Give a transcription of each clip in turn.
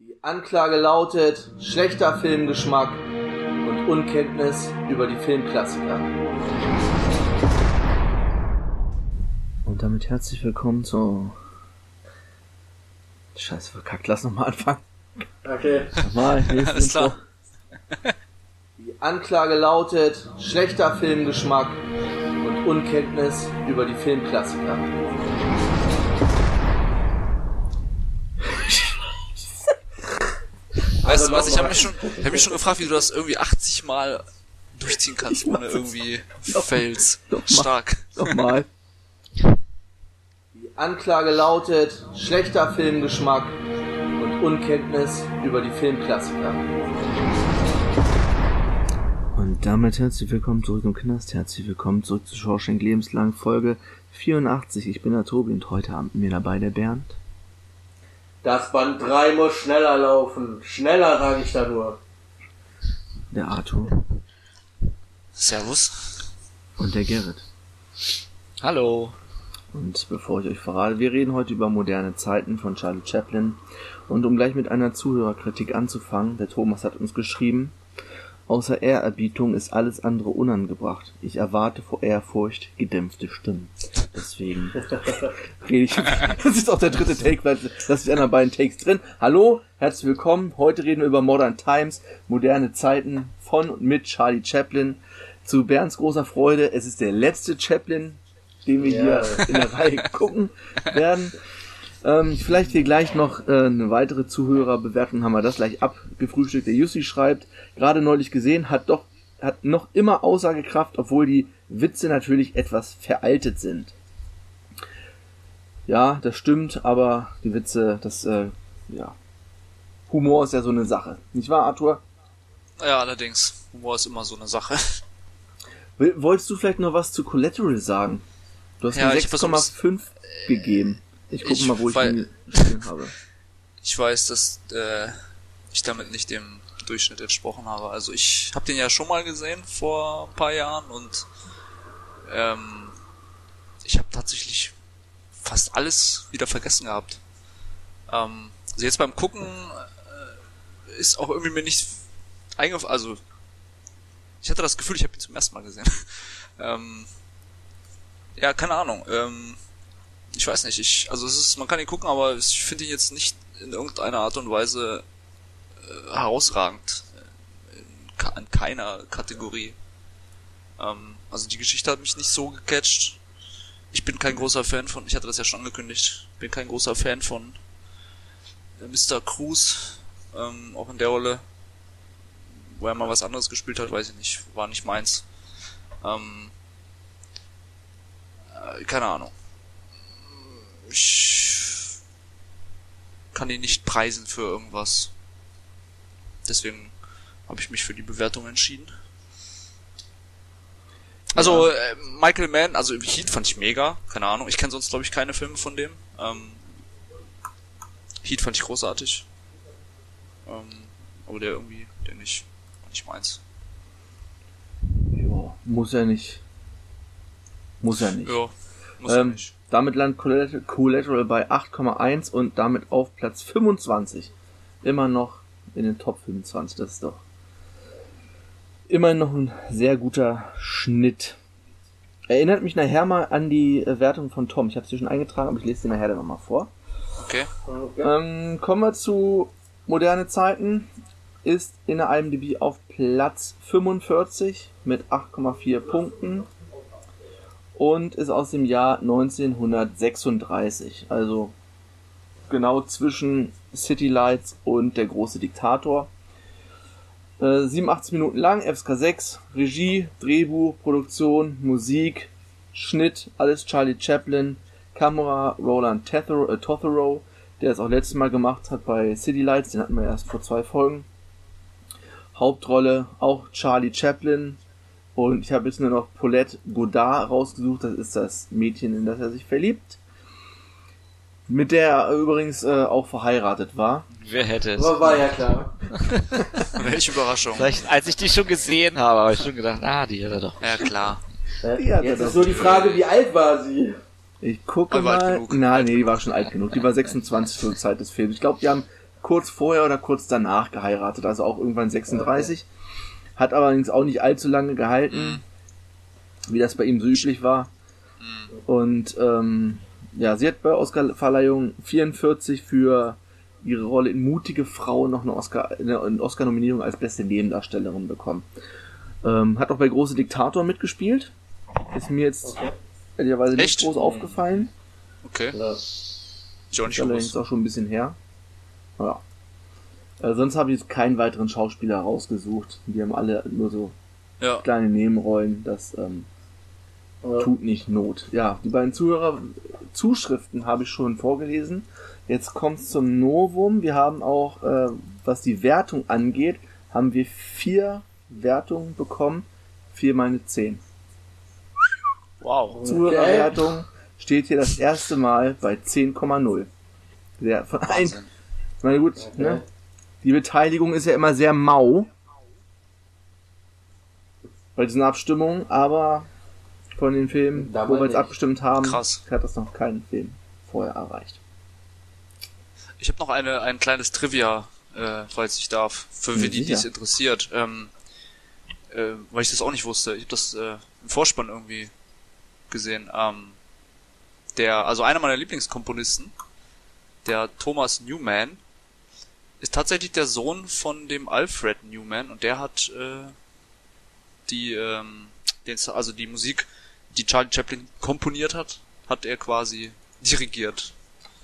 Die Anklage lautet schlechter Filmgeschmack und Unkenntnis über die Filmklassiker. Und damit herzlich willkommen zu. Scheiße, verkackt, lass nochmal anfangen. Okay. Nochmal, Alles klar. Die Anklage lautet schlechter Filmgeschmack und Unkenntnis über die Filmklassiker. Weißt Also du was, ich habe mich, schon, ich hab mich schon gefragt, wie du das irgendwie 80 Mal durchziehen kannst, ohne irgendwie Fails. Stark. Nochmal. Die Anklage lautet schlechter Filmgeschmack und Unkenntnis über die Filmklassiker. Und damit herzlich willkommen zurück im Knast. Herzlich willkommen zurück zu Schorschenk Lebenslang Folge 84. Ich bin der Tobi und heute Abend mir dabei der Bernd. Das Band 3 muss schneller laufen. Schneller, sage ich da nur. Der Arthur Servus. und der Gerrit. Hallo. Und bevor ich euch verrate, wir reden heute über moderne Zeiten von Charlie Chaplin. Und um gleich mit einer Zuhörerkritik anzufangen, der Thomas hat uns geschrieben, außer Ehrerbietung ist alles andere unangebracht. Ich erwarte vor Ehrfurcht gedämpfte Stimmen. Deswegen rede ich. Das ist auch der dritte Take, weil das ist einer beiden Takes drin. Hallo, herzlich willkommen. Heute reden wir über Modern Times, moderne Zeiten von und mit Charlie Chaplin. Zu Bernds großer Freude, es ist der letzte Chaplin, den wir Ja. hier in der Reihe gucken werden. Ähm, vielleicht hier gleich noch äh, eine weitere Zuhörerbewertung, haben wir das gleich abgefrühstückt. Der Jussi schreibt, gerade neulich gesehen, hat doch hat noch immer Aussagekraft, obwohl die Witze natürlich etwas veraltet sind. Ja, das stimmt, aber die Witze, das, äh, ja. Humor ist ja so eine Sache. Nicht wahr, Arthur? Ja, allerdings. Humor ist immer so eine Sache. Wolltest du vielleicht noch was zu Collateral sagen? Du hast Ja, mir ich hab was 6,5 gegeben. Ich gucke mal, wo ich ihn stehen habe. Ich weiß, dass äh, ich damit nicht dem Durchschnitt entsprochen habe. Also ich habe den ja schon mal gesehen vor ein paar Jahren und ähm, ich habe tatsächlich fast alles wieder vergessen gehabt. Ähm, also jetzt beim Gucken äh, ist auch irgendwie mir nicht eingefallen. Also ich hatte das Gefühl, ich habe ihn zum ersten Mal gesehen. ähm, ja, keine Ahnung. Ähm, ich weiß nicht, ich, also es ist, man kann ihn gucken, aber ich finde ihn jetzt nicht in irgendeiner Art und Weise äh, herausragend. Äh, In, in keiner Kategorie. Ähm, also die Geschichte hat mich nicht so gecatcht. Ich bin kein großer Fan von, ich hatte das ja schon angekündigt, bin kein großer Fan von äh, Mr. Cruz, ähm, auch in der Rolle. Wo er mal was anderes gespielt hat, weiß ich nicht, war nicht meins. Ähm, äh, keine Ahnung ich kann ihn nicht preisen für irgendwas. Deswegen habe ich mich für die Bewertung entschieden. Also äh, Michael Mann, also Heat fand ich mega, keine Ahnung. Ich kenne sonst glaube ich keine Filme von dem. Ähm, Heat fand ich großartig. Ähm, aber der irgendwie, der nicht, war nicht meins. Ja, muss ja nicht. Muss ja nicht. Ja, muss ja Ähm, nicht. Damit landet Collateral- bei 8,1 und damit auf Platz 25. Immer noch in den Top 25. Das ist doch immerhin noch ein sehr guter Schnitt. Erinnert mich nachher mal an die äh, Wertung von Tom. Ich habe es hier schon eingetragen, aber ich lese dir nachher dann nochmal vor. Okay. Okay. Ähm, kommen wir zu moderne Zeiten. Ist in der IMDb auf Platz 45 mit 8,4 Punkten und ist aus dem Jahr 1936. Also genau zwischen City Lights und der große Diktator. Äh, 87 Minuten lang, FSK 6, Regie, Drehbuch, Produktion, Musik, Schnitt, alles Charlie Chaplin, Kamera Roland äh, Totherow, der es auch letztes Mal gemacht hat bei City Lights, den hatten wir erst vor zwei Folgen. Hauptrolle auch Charlie Chaplin und ich habe jetzt nur noch Paulette Godard rausgesucht, das ist das Mädchen, in das er sich verliebt. Mit der er übrigens äh, auch verheiratet war. Wer hätte es? War ja klar. Welche Überraschung. Vielleicht, als ich die schon gesehen habe, habe ich schon gedacht, ah, die hat er doch. Ja, klar. Er Jetzt ist nur die Frage, wie alt war sie? Ich gucke Aber mal. Nein, nee, die war schon alt genug. Die war 26 zur Zeit des Films. Ich glaube, die haben kurz vorher oder kurz danach geheiratet, also auch irgendwann 36. Hat allerdings auch nicht allzu lange gehalten, wie das bei ihm so üblich war. Und ähm, ja, sie hat bei Oscar-Verleihung 44 für ihre Rolle in Mutige Frau noch eine Oscar- eine eine Oscar-Nominierung als beste Nebendarstellerin bekommen. Ähm, hat auch bei Große Diktator mitgespielt. Ist mir jetzt ehrlicherweise nicht Echt? groß aufgefallen. Okay. Ja. Ich auch nicht Ist allerdings auch schon ein bisschen her. Ja. Äh, sonst habe ich jetzt keinen weiteren Schauspieler rausgesucht. Die haben alle nur so Ja. kleine Nebenrollen. Das ähm, Ja. tut nicht Not. Ja, die beiden Zuhörer Zuschriften habe ich schon vorgelesen. Jetzt kommt's zum Novum. Wir haben auch, äh, was die Wertung angeht, haben wir vier Wertungen bekommen. Vier mal eine zehn. Wow. Zuhörerwertung steht hier das erste Mal bei 10,0. Der von ein, meine gut, ne? Die Beteiligung ist ja immer sehr mau bei diesen Abstimmungen, aber von den Filmen, Dabei wo wir jetzt abgestimmt haben, Krass. hat das noch keinen Film vorher erreicht. Ich habe noch eine, ein kleines Trivia, äh, falls ich darf, für Ja, die, die es interessiert. Ähm, äh, weil ich das auch nicht wusste. Ich habe das äh, im Vorspann irgendwie gesehen. Ähm, der, also einer meiner Lieblingskomponisten, der Thomas Newman, ist tatsächlich der Sohn von dem Alfred Newman und der hat äh, die, ähm, den, also die Musik, die Charlie Chaplin komponiert hat, hat er quasi dirigiert.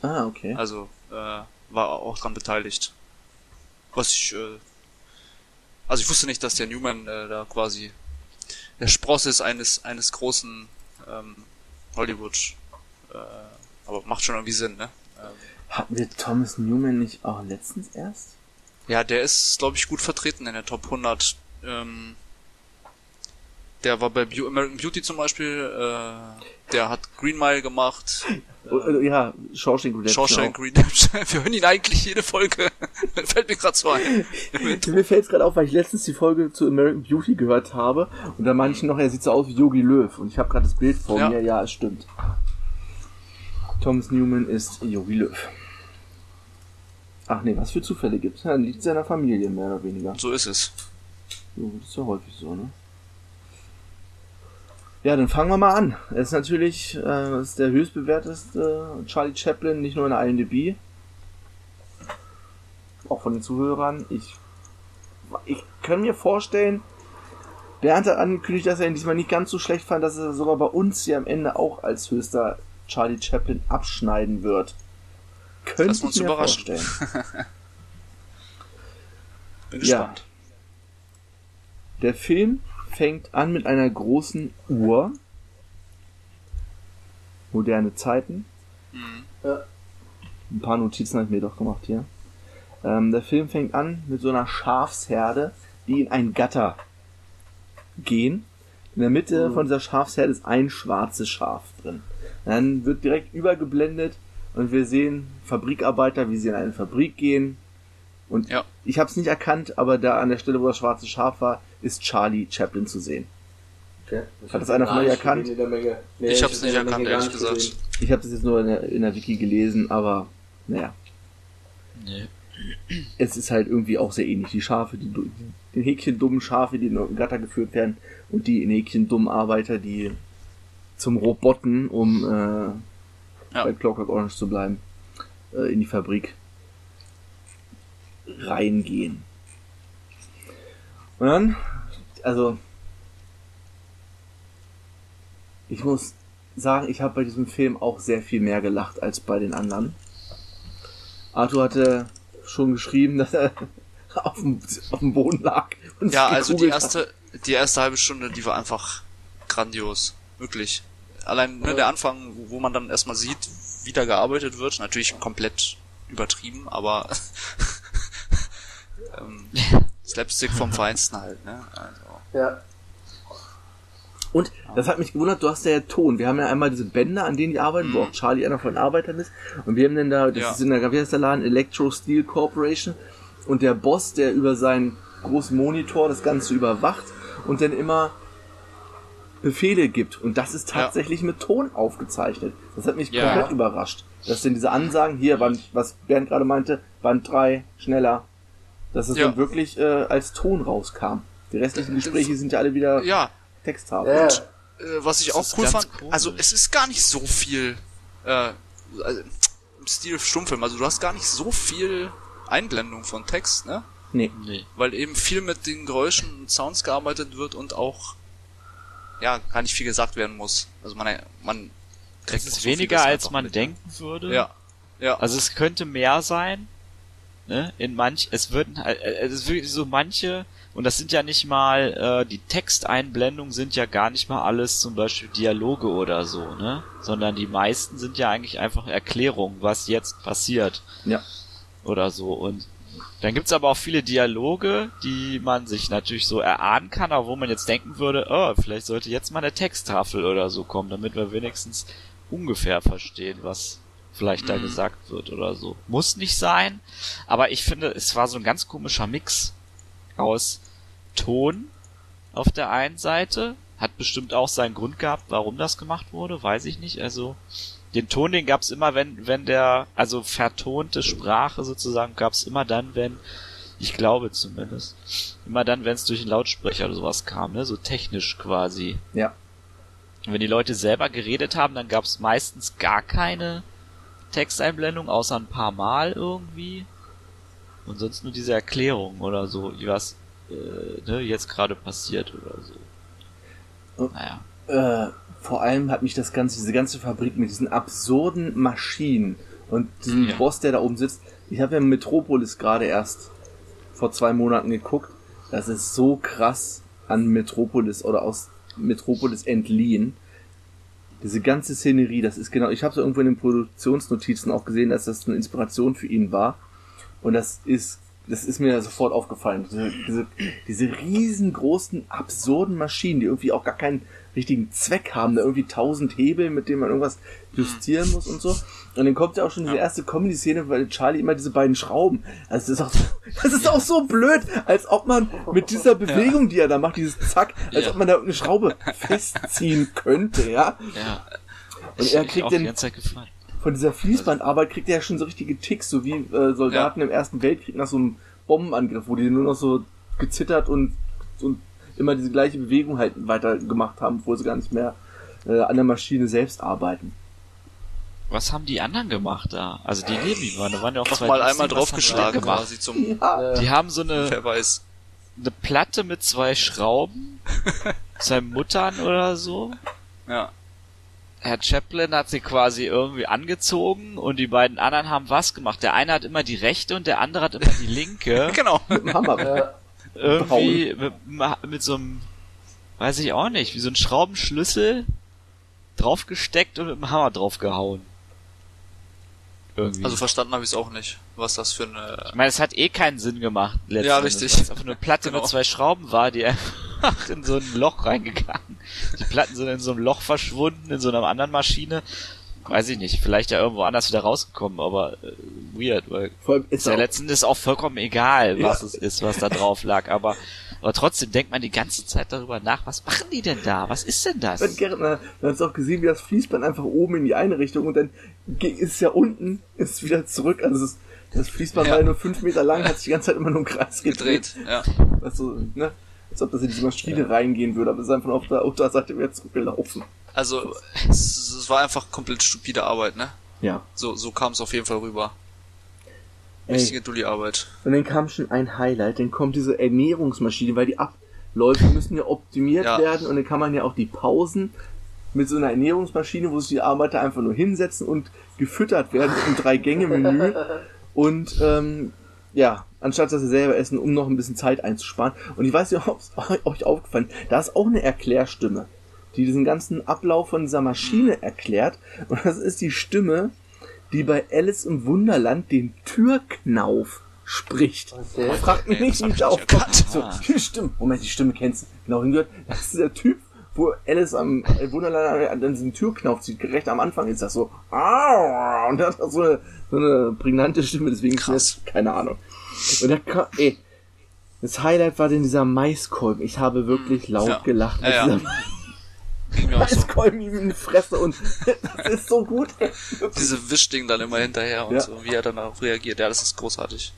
Ah, okay. Also äh, war auch dran beteiligt. Was ich, äh, also ich wusste nicht, dass der Newman äh, da quasi der Spross ist eines eines großen ähm, Hollywood. Äh, aber macht schon irgendwie Sinn, ne? Hatten wir Thomas Newman nicht auch letztens erst? ja, der ist, glaube ich, gut vertreten in der Top 100. Ähm, der war bei Beau- American Beauty zum Beispiel. Äh, der hat Green Mile gemacht. Oh, äh, ja, Shawshank Redemption. Shawshank. Redemption. Wir hören ihn eigentlich jede Folge. Fällt mir gerade so ein. Mir fällt es gerade auf, weil ich letztens die Folge zu American Beauty gehört habe und da meinte ich noch, er sieht so aus wie Yogi Löw und ich habe gerade das Bild vor Ja. mir. Ja, es stimmt. Thomas Newman ist Yogi Löw. Ach nee, was für Zufälle gibt's? Ja, liegt seiner Familie mehr oder weniger. So ist es. So, das ist ja häufig so, ne? Ja, dann fangen wir mal an. Er ist natürlich äh, ist der höchstbewerteste Charlie Chaplin, nicht nur in der IMDb. Auch von den Zuhörern. Ich, ich kann mir vorstellen, Bernd hat angekündigt, dass er ihn diesmal nicht ganz so schlecht fand, dass er sogar bei uns hier am Ende auch als höchster Charlie Chaplin abschneiden wird. Könnte Lassen wir uns überraschen. vorstellen. Bin Ja. gespannt. Der Film fängt an mit einer großen Uhr. Moderne Zeiten. Mhm. Ein paar Notizen habe ich mir doch gemacht hier. Ähm, der Film fängt an mit so einer Schafsherde, die in ein Gatter gehen. In der Mitte von dieser Schafsherde ist ein schwarzes Schaf drin. Dann wird direkt übergeblendet und wir sehen Fabrikarbeiter, wie sie in eine Fabrik gehen. Und Ja. ich habe es nicht erkannt, aber da an der Stelle, wo das schwarze Schaf war, ist Charlie Chaplin zu sehen. Okay. Hat das einer von euch erkannt? Der Menge. Nee, Ich hab's hab's nicht erkannt, ehrlich nicht gesagt. gesehen. Ich habe das jetzt nur in der, in der Wiki gelesen, aber naja, Nee. es ist halt irgendwie auch sehr ähnlich. Die Schafe, die, die Häkchen dummen Schafe, die in ein Gatter geführt werden und die in Häkchen dummen Arbeiter, die zum Roboten, um äh, Ja. bei Clockwork Orange zu bleiben, äh, in die Fabrik reingehen. Und dann, also, ich muss sagen, ich habe bei diesem Film auch sehr viel mehr gelacht als bei den anderen. Arthur hatte schon geschrieben, dass er auf dem, auf dem Boden lag. Und Ja, also die hat. erste, die erste halbe Stunde, die war einfach grandios. Wirklich. Allein ne, der Anfang, wo- wo man dann erstmal sieht, wie da gearbeitet wird, natürlich komplett übertrieben, aber ähm, Slapstick vom Feinsten halt, ne? Also, Ja. Und das hat mich gewundert, du hast ja Ton. Wir haben ja einmal diese Bänder, an denen die arbeiten, wo auch Charlie einer von den Arbeitern ist. Und wir haben dann da, das Mhm. Ja. ist in der, wie heißt der Laden? Electro Steel Corporation. Und der Boss, der über seinen großen Monitor das Ganze überwacht und dann immer Befehle gibt. Und das ist Ja. tatsächlich mit Ton aufgezeichnet. Das hat mich Ja. komplett überrascht. Dass denn diese Ansagen hier, Band, was Bernd gerade meinte, Band 3, schneller, dass es Ja. dann wirklich äh, als Ton rauskam. Die restlichen Gespräche sind ja alle wieder Ja, Texthaft. Ja. äh, was ich Das auch cool fand, komisch. also es ist gar nicht so viel äh, also, im Stil Stummfilm, also du hast gar nicht so viel Einblendung von Text, ne? Nee. Nee. Weil eben viel mit den Geräuschen und Sounds gearbeitet wird und auch ja, gar nicht viel gesagt werden muss. Also man man kriegt ist so vieles weniger, als einfach man mit. denken würde. Ja. Ja. Also es könnte mehr sein. Ne? In manch, es würden halt, äh, es ist wirklich so manche, und das sind ja nicht mal, äh, die Texteinblendungen sind ja gar nicht mal alles zum Beispiel Dialoge oder so, ne? Sondern die meisten sind ja eigentlich einfach Erklärungen, was jetzt passiert. Ja. Oder so. Und dann gibt's aber auch viele Dialoge, die man sich natürlich so erahnen kann, aber wo man jetzt denken würde, oh, vielleicht sollte jetzt mal eine Texttafel oder so kommen, damit wir wenigstens ungefähr verstehen, was vielleicht da Mhm. gesagt wird oder so. Muss nicht sein, aber ich finde, es war so ein ganz komischer Mix aus Ton auf der einen Seite, hat bestimmt auch seinen Grund gehabt, warum das gemacht wurde, weiß ich nicht. Also den Ton, den gab's immer, wenn, wenn der, also vertonte Sprache sozusagen, gab's immer dann, wenn, ich glaube zumindest, immer dann, wenn es durch einen Lautsprecher oder sowas kam, ne, so technisch quasi. Ja. Und wenn die Leute selber geredet haben, dann gab's meistens gar keine Texteinblendung, außer ein paar Mal irgendwie. Und sonst nur diese Erklärung oder so, wie was äh, ne, jetzt gerade passiert oder so. Oh. Naja. Äh, vor allem hat mich das ganze, diese ganze Fabrik mit diesen absurden Maschinen und diesem Ja. Boss, der da oben sitzt. Ich habe ja Metropolis gerade erst vor zwei Monaten geguckt. Das ist so krass an Metropolis oder aus Metropolis entliehen. Diese ganze Szenerie, das ist genau, ich habe es irgendwo in den Produktionsnotizen auch gesehen, dass das eine Inspiration für ihn war. Und das ist, das ist mir sofort aufgefallen. Diese, diese, diese riesengroßen, absurden Maschinen, die irgendwie auch gar keinen richtigen Zweck haben, da irgendwie tausend Hebel, mit denen man irgendwas justieren muss und so. Und dann kommt ja auch schon diese erste Comedy-Szene, weil Charlie immer diese beiden Schrauben. Also das ist auch so, das ist auch so blöd, als ob man mit dieser Bewegung, die er da macht, dieses Zack, als Ja. ob man da eine Schraube festziehen könnte, ja. Ja. Und Ich- er ich kriegt auch die den, ganze Zeit gefallen. Von dieser Fließbandarbeit kriegt er ja schon so richtige Ticks, so wie äh, Soldaten im Ersten Weltkrieg nach so einem Bombenangriff, wo die nur noch so gezittert und, und immer diese gleiche Bewegung halt weiter gemacht haben, obwohl sie gar nicht mehr äh, an der Maschine selbst arbeiten. Was haben die anderen gemacht da? Also die neben ihm waren, da waren ja auch Einfach zwei mal einmal draufgeschlagen gemacht? quasi zum, Ja, Die haben so eine, wer weiß. eine Platte mit zwei Schrauben, zwei Muttern oder so. Ja. Herr Chaplin hat sie quasi irgendwie angezogen und die beiden anderen haben was gemacht. Der eine hat immer die rechte und der andere hat immer die linke. Genau. mit dem Hammer. Ja. irgendwie mit, mit so einem, weiß ich auch nicht, wie so ein Schraubenschlüssel draufgesteckt und mit dem Hammer draufgehauen. Irgendwie. Also verstanden habe ich es auch nicht, was das für eine ich meine, es hat eh keinen Sinn gemacht. Ja, richtig. weil es einfach eine Platte Genau. mit zwei Schrauben war, die einfach in so ein Loch reingegangen. Die Platten sind in so einem Loch verschwunden, in so einer anderen Maschine. Weiß ich nicht, vielleicht ja irgendwo anders wieder rausgekommen, aber äh, weird, weil ist ist ja er letzten Endes auch vollkommen egal, was Ja. es ist, was da drauf lag, aber, aber trotzdem denkt man die ganze Zeit darüber nach, was machen die denn da? Was ist denn das? Wenn Gärtner, dann hast du auch gesehen, wie das Fließband einfach oben in die eine Richtung und dann ist ja unten, ist wieder zurück. Also ist, das Fließband Ja. war nur fünf Meter lang, hat sich die ganze Zeit immer nur im Kreis gedreht. gedreht. Ja. Weißt du, ne? Als ob das in diese Maschine reingehen würde, aber es ist einfach auf der Unterseite wieder zurückgelaufen. Also es, es war einfach komplett stupide Arbeit, ne? Ja. So, so kam es auf jeden Fall rüber. Richtige Dulli-Arbeit. Und dann kam schon ein Highlight, dann kommt diese Ernährungsmaschine, weil die Abläufe müssen ja optimiert Ja. werden und dann kann man ja auch die Pausen mit so einer Ernährungsmaschine, wo sich die Arbeiter einfach nur hinsetzen und gefüttert werden im Drei-Gänge-Menü und ähm, ja, anstatt dass sie selber essen, um noch ein bisschen Zeit einzusparen. Und ich weiß nicht, ob es euch aufgefallen da ist auch eine Erklärstimme, die diesen ganzen Ablauf von dieser Maschine erklärt. Und das ist die Stimme, die bei Alice im Wunderland den Türknauf spricht. Okay. Fragt mich nicht, wie ich erkannt. So, Stimme. Moment, die Stimme kennst du genau hingehört. Das ist der Typ, wo Alice am Wunderland an diesen Türknauf zieht. Recht am Anfang ist das so. "Au", Und der hat so eine, so eine prägnante Stimme, deswegen ist Krass. jetzt keine Ahnung. Und der, ka- ey, das Highlight war denn dieser Maiskolben. Ich habe wirklich laut Ja. gelacht. Ja, ja. Dieser- auch so. Maiskolben ihm in die Fresse und das ist so gut. ey. Diese Wischding dann immer hinterher und so, wie er dann darauf reagiert. Ja, das ist großartig.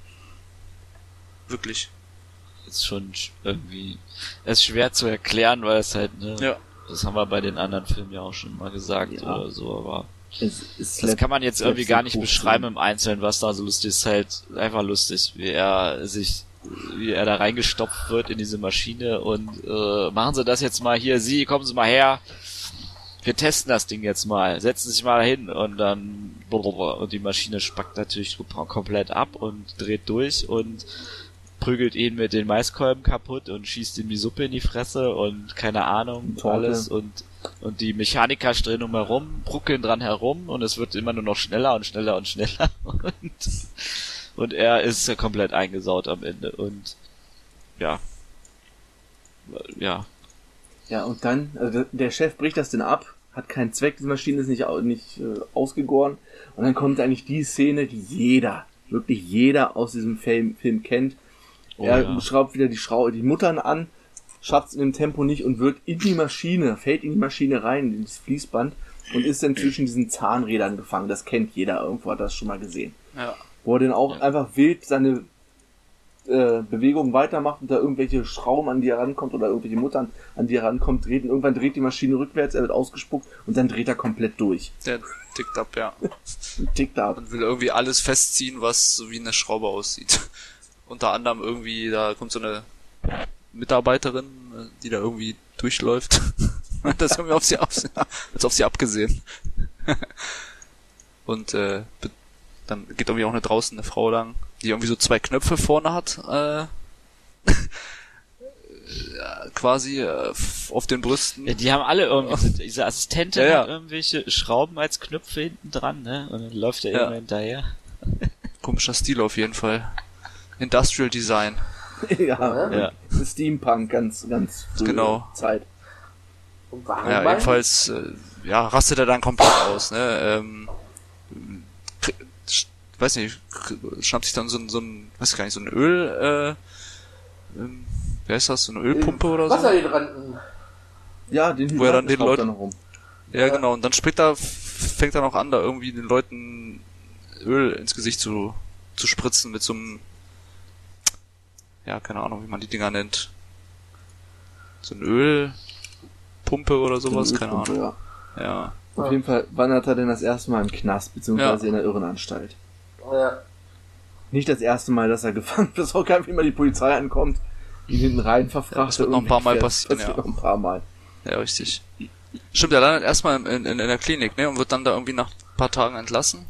Wirklich. Ist schon sch- irgendwie, ist schwer zu erklären, weil es halt, ne, Ja. das haben wir bei den anderen Filmen ja auch schon mal gesagt Ja. oder so, aber das kann man jetzt irgendwie gar nicht beschreiben im Einzelnen, was da so lustig ist. Halt einfach lustig, wie er sich, wie er da reingestopft wird in diese Maschine und äh, machen Sie das jetzt mal hier, Sie, kommen Sie mal her. Wir testen das Ding jetzt mal. Setzen Sie sich mal hin und dann und die Maschine spackt natürlich komplett ab und dreht durch und prügelt ihn mit den Maiskolben kaputt und schießt ihm die Suppe in die Fresse und keine Ahnung, Torte. alles und und die Mechaniker drehen umherum, bruckeln dran herum und es wird immer nur noch schneller und schneller und schneller und und er ist ja komplett eingesaut am Ende und ja ja Ja, und dann, also der Chef bricht das denn ab, hat keinen Zweck, die Maschine ist nicht, nicht äh, ausgegoren. Und dann kommt eigentlich die Szene, die jeder, wirklich jeder aus diesem Film, Film kennt. Oh, er ja. schraubt wieder die Schrau die Muttern an, schafft es in dem Tempo nicht und wird in die Maschine, fällt in die Maschine rein, in das Fließband und ist dann zwischen diesen Zahnrädern gefangen. Das kennt jeder, irgendwo hat das schon mal gesehen. Ja. Wo er dann auch Ja. einfach wild seine äh, Bewegung weitermacht und da irgendwelche Schrauben an die er rankommt oder irgendwelche Muttern an die er rankommt, dreht und irgendwann dreht die Maschine rückwärts, er wird ausgespuckt und dann dreht er komplett durch. Der tickt ab, ja. Tickt ab. Und will irgendwie alles festziehen, was so wie eine Schraube aussieht. Unter anderem irgendwie, da kommt so eine Mitarbeiterin, äh, die da irgendwie durchläuft. Das irgendwie auf sie, auf sie, als auf sie abgesehen. Und äh, dann geht irgendwie auch eine draußen eine Frau lang, die irgendwie so zwei Knöpfe vorne hat, äh, quasi äh, auf den Brüsten. Ja, die haben alle irgendwie, diese Assistentin Ja, ja. hat irgendwelche Schrauben als Knöpfe hinten dran, ne? Und dann läuft er Ja. immer hinterher. Komischer Stil auf jeden Fall. Industrial Design. ja, Ja. Steampunk, ganz, ganz frühe Genau. Zeit. Ja, jedenfalls, äh, ja, rastet er dann komplett aus, ne, ähm, weiß nicht, kr- schnappt sich dann so ein, so ein, weiß gar nicht, so ein Öl, äh, ähm, wie heißt das, so eine Ölpumpe oder so? Wasserhydranten. Ja, den Wo er dann den Leuten- noch rum. Ja, genau, und dann springt er, f- fängt er noch an, da irgendwie den Leuten Öl ins Gesicht zu, zu spritzen mit so einem, ja, keine Ahnung, wie man die Dinger nennt. So ein Ölpumpe oder sowas, So eine keine Ahnung. Ja. Ja. Auf jeden Fall wandert er denn das erste Mal im Knast, beziehungsweise in der Irrenanstalt. Ja. Nicht das erste Mal, dass er gefangen wird, auch gar nicht, wie mal die Polizei ankommt, ihn hinten rein verfrachtet. das wird noch ein paar Mal passieren, Das wird ja. noch ein paar Mal. Ja, richtig. Stimmt, er landet erstmal in, in, in der Klinik, ne, und wird dann da irgendwie nach ein paar Tagen entlassen.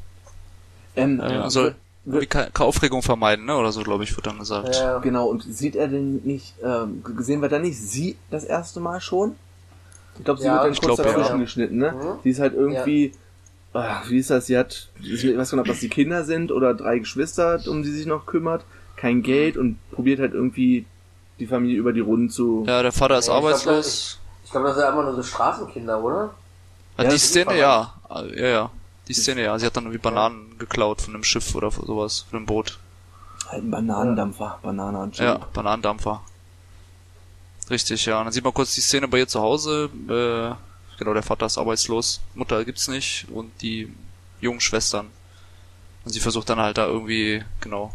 Ähm, Ja, soll irgendwie keine, keine Aufregung vermeiden, ne, oder so, glaube ich, wird dann gesagt. Ja. Genau, und sieht er denn nicht, ähm, gesehen wird er nicht sie das erste Mal schon? Ich glaube, sie Ja, wird dann kurz glaub, ja. dazwischen geschnitten, ne? Mhm. Sie ist halt irgendwie, ah, wie ist das, sie hat, ich weiß gar nicht, ob das die Kinder sind oder drei Geschwister, um die sie sich noch kümmert, kein Geld und probiert halt irgendwie die Familie über die Runden zu... Ja, der Vater ist Ja, glaub, arbeitslos. Ich glaube, das sind einfach nur so Straßenkinder, oder? Ja, Ja, die das ist Szene, ja. Ja, ja. Die Szene, ja. Sie hat dann irgendwie Bananen geklaut von einem Schiff oder sowas, von einem Boot. Halt ein Bananendampfer, Banane Ja, Bananendampfer. Richtig, ja. Und dann sieht man kurz die Szene bei ihr zu Hause. Äh, genau, der Vater ist arbeitslos, Mutter gibt's nicht und die jungen Schwestern. Und sie versucht dann halt da irgendwie, genau,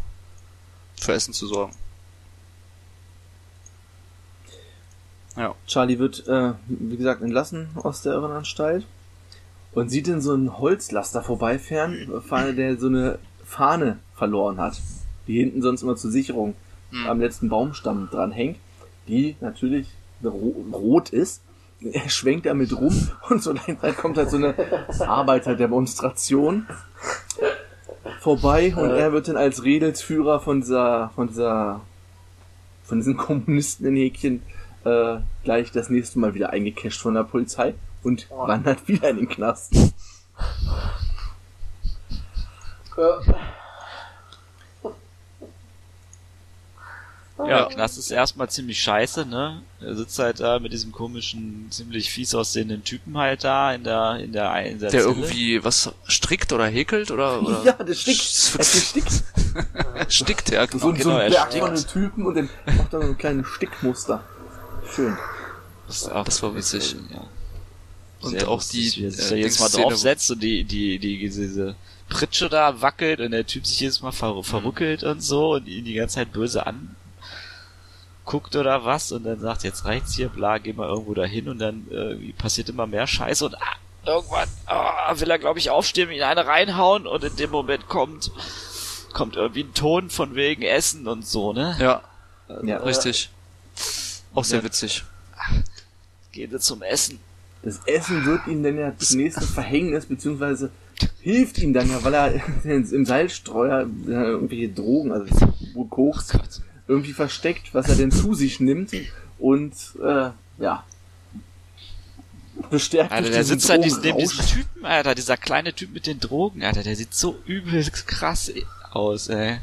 für Essen zu sorgen. Ja. Charlie wird, äh, wie gesagt, entlassen aus der Irrenanstalt und sieht in so einen Holzlaster vorbeifahren, fahren, der so eine Fahne verloren hat, die hinten sonst immer zur Sicherung Hm. am letzten Baumstamm dran hängt, die natürlich ro rot ist. Er schwenkt damit rum und so langsam kommt halt so eine Arbeiterdemonstration vorbei und er wird dann als Redelsführer von dieser, von dieser, von diesen Kommunisten in Häkchen äh, gleich das nächste Mal wieder eingecasht von der Polizei und Oh. wandert wieder in den Knast. Ja. Ja, Knast ist erstmal ziemlich scheiße, ne? Er sitzt halt da mit diesem komischen, ziemlich fies aussehenden Typen halt da in der, in der, in der, Der Zelle. irgendwie was strickt oder häkelt oder, oder Ja, der stickt. Er stickt. stickt, ja, So, genau. so genau, ein er Berg stickt. von den Typen und dann macht er so ein kleines Stickmuster. Schön. Das, ist auch Das war witzig. Ja. Und Sehr auch die, wie er sich äh, da jedes Mal draufsetzt und die, die, die, diese Pritsche da wackelt und der Typ sich jedes Mal ver verruckelt und so und ihn die ganze Zeit böse anguckt oder was und dann sagt, jetzt reicht's hier, bla, geh mal irgendwo dahin und dann äh, passiert immer mehr Scheiße und ah, irgendwann ah, will er, glaube ich, aufstehen, ihn eine reinhauen und in dem Moment kommt kommt irgendwie ein Ton von wegen Essen und so, ne? Ja, Ja. richtig. Auch sehr Ja. witzig. Gehen sie zum Essen. Das Essen wird ihm dann ja zunächst ein Verhängnis, beziehungsweise hilft ihm dann ja, weil er im Seilstreuer äh, irgendwelche Drogen, also wohl Koks, irgendwie versteckt, was er denn zu sich nimmt und äh, ja bestärkt Alter, der diesen sitzt da diesen, neben diesem Typen, Alter, dieser kleine Typ mit den Drogen, Alter, der sieht so übel krass aus, ey.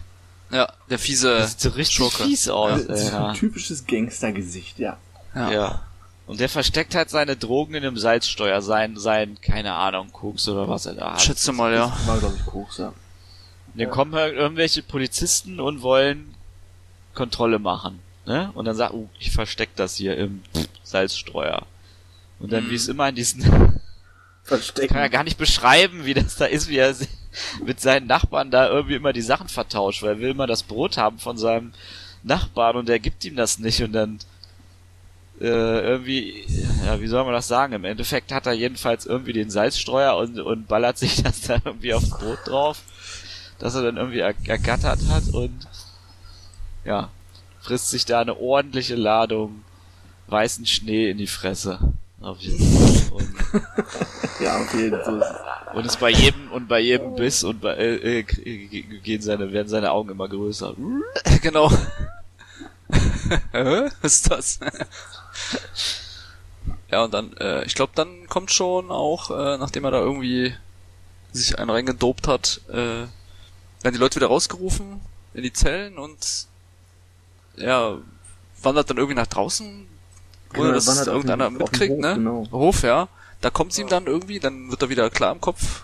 Ja, der fiese Der sieht so richtig Schurke. fies aus, Das ey. ist Ja. ein typisches Gangstergesicht, ja. Ja. ja. Und der versteckt halt seine Drogen in dem Salzsteuer, sein, sein, keine Ahnung, Koks oder was er da hat. Schätze mal, ja. Das war, glaube ich, Koks, ja. Und dann kommen halt irgendwelche Polizisten und wollen Kontrolle machen, ne? Und dann sagt, uh, ich versteck das hier im Salzstreuer. Und dann, Mhm. wie es immer in diesen Verstecken. kann ja gar nicht beschreiben, wie das da ist, wie er mit seinen Nachbarn da irgendwie immer die Sachen vertauscht, weil er will immer das Brot haben von seinem Nachbarn und der gibt ihm das nicht und dann äh, irgendwie, ja, wie soll man das sagen? Im Endeffekt hat er jedenfalls irgendwie den Salzstreuer und, und ballert sich das dann irgendwie aufs Brot drauf, dass er dann irgendwie er, ergattert hat und ja, frisst sich da eine ordentliche Ladung weißen Schnee in die Fresse. Auf jeden Fall. Und Ja, auf jeden Fall. Und ist bei jedem und bei jedem Biss und bei äh, äh, gehen seine werden seine Augen immer größer. genau. Was ist das? Ja, und dann, äh, ich glaube, dann kommt schon auch, äh, nachdem er da irgendwie sich einen reingedopt hat, äh, werden die Leute wieder rausgerufen in die Zellen und ja, wandert dann irgendwie nach draußen, ohne Genau, dass wandert es irgendeiner den mitkriegt, Hof, ne? genau. Hof, ja. Da kommt's ihm dann irgendwie, dann wird er wieder klar im Kopf.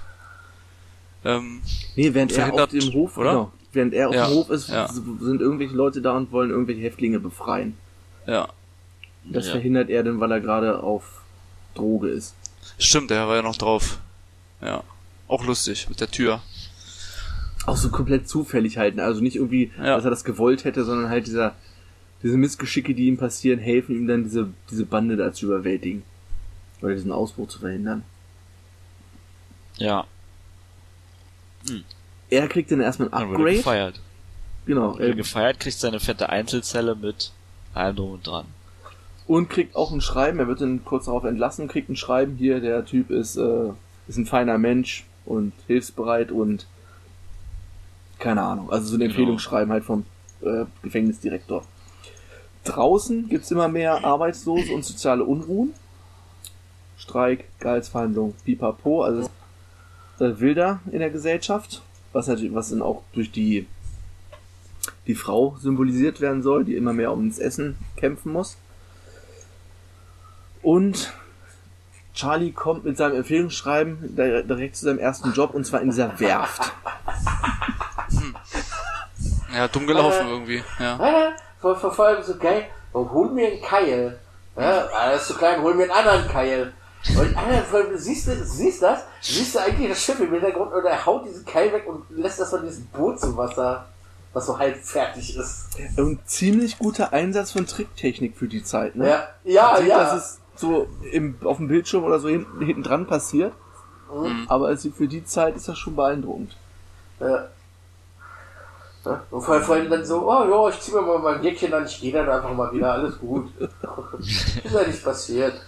Ähm, Nee, während er auf dem Hof, oder? genau, während er auf Ja, dem Hof ist, ja. sind irgendwelche Leute da und wollen irgendwelche Häftlinge befreien. ja. Das Ja. verhindert er dann, weil er gerade auf Droge ist. Stimmt, der war ja noch drauf. Ja. Auch lustig mit der Tür. Auch so komplett zufällig halten. Also nicht irgendwie, Ja. dass er das gewollt hätte, sondern halt dieser, diese Missgeschicke, die ihm passieren, helfen ihm dann diese, diese Bande da zu überwältigen. Oder diesen Ausbruch zu verhindern. Ja, Er kriegt dann erstmal ein wurde Upgrade. gefeiert. Genau. Er, gefeiert, kriegt seine fette Einzelzelle mit allem drum und dran. Und kriegt auch ein Schreiben. Er wird dann kurz darauf entlassen, kriegt ein Schreiben hier. Der Typ ist, äh, ist ein feiner Mensch und hilfsbereit und keine Ahnung. Also so ein Genau. Empfehlungsschreiben halt vom äh, Gefängnisdirektor. Draußen gibt's immer mehr Arbeitslose und soziale Unruhen. Streik, Gehaltsverhandlung, pipapo. Also äh, wilder in der Gesellschaft, was natürlich, was dann auch durch die die Frau symbolisiert werden soll, die immer mehr ums Essen kämpfen muss. Und Charlie kommt mit seinem Empfehlungsschreiben di- direkt zu seinem ersten Job und zwar in dieser Werft. Ja, dumm gelaufen Äh, irgendwie. Ja. Ja, voll verfolgen so geil. Und hol mir einen Keil. Ja, das ist zu klein, hol mir einen anderen Keil. Und voll- du siehst, du siehst das, siehst du eigentlich das Schiff im Hintergrund und er haut diesen Keil weg und lässt das von diesem Boot zum Wasser, was so halb fertig ist. Ein ziemlich guter Einsatz von Tricktechnik für die Zeit, ne? Ja, ja, sieht, ja. dass es so im, auf dem Bildschirm oder so hinten, hinten dran passiert. Mhm. Aber es, für die Zeit ist das schon beeindruckend. Ja. Ja, Und vor vor allem dann so, oh ja, ich zieh mir mal mein Jäckchen an, ich gehe dann einfach mal wieder, alles gut. ist ja nichts passiert.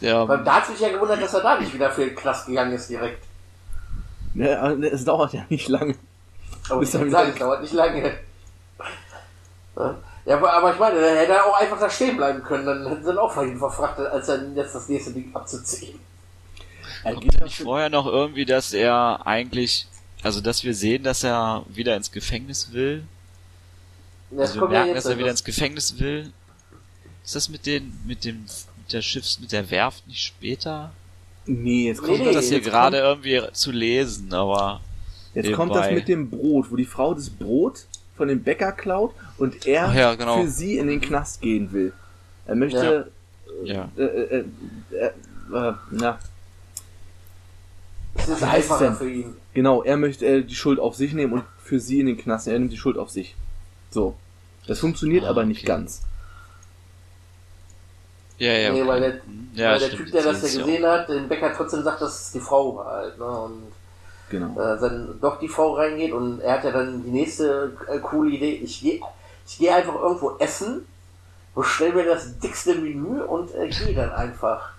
Ja, Weil da hat mich ja gewundert, dass er da nicht wieder für den Knast gegangen ist direkt. Ne, aber es dauert ja nicht lange. Aber ich sagen, es dauert nicht lange. Ja, aber, aber ich meine, der hätte auch einfach da stehen bleiben können, dann hätten sie ihn auch vorhin verfrachtet, als dann jetzt das nächste Ding abzuziehen. Er kommt geht ja ja nicht vorher noch irgendwie, dass er eigentlich, also dass wir sehen, dass er wieder ins Gefängnis will. Das Also wir ja merken, jetzt dass er wieder ins Gefängnis will. Ist das mit den, mit dem, mit der Schiffs, mit der Werft nicht später? Nee, jetzt kommt nee, Das hier jetzt gerade irgendwie zu lesen, aber Jetzt kommt das nebenbei. mit dem Brot, wo die Frau das Brot von dem Bäcker klaut und er ja, genau. für sie in den Knast gehen will. Er möchte Ja. Äh, äh, äh, äh, na, Es ist Wie heißt's einfacher denn? für ihn. genau, er möchte äh, die Schuld auf sich nehmen und für sie in den Knast. Er nimmt die Schuld auf sich. So. Das funktioniert Ah, aber nicht okay. ganz. Ja, ja. Nee, weil der, Hm, ja, weil der stimmt, Typ, der das ja ist gesehen hat, den Becker trotzdem sagt, dass es die Frau war halt, ne? Und Genau. äh, dann doch die Frau reingeht und er hat ja dann die nächste äh, coole Idee. Ich gehe ich geh einfach irgendwo essen, bestell mir das dickste Menü und äh, gehe dann einfach.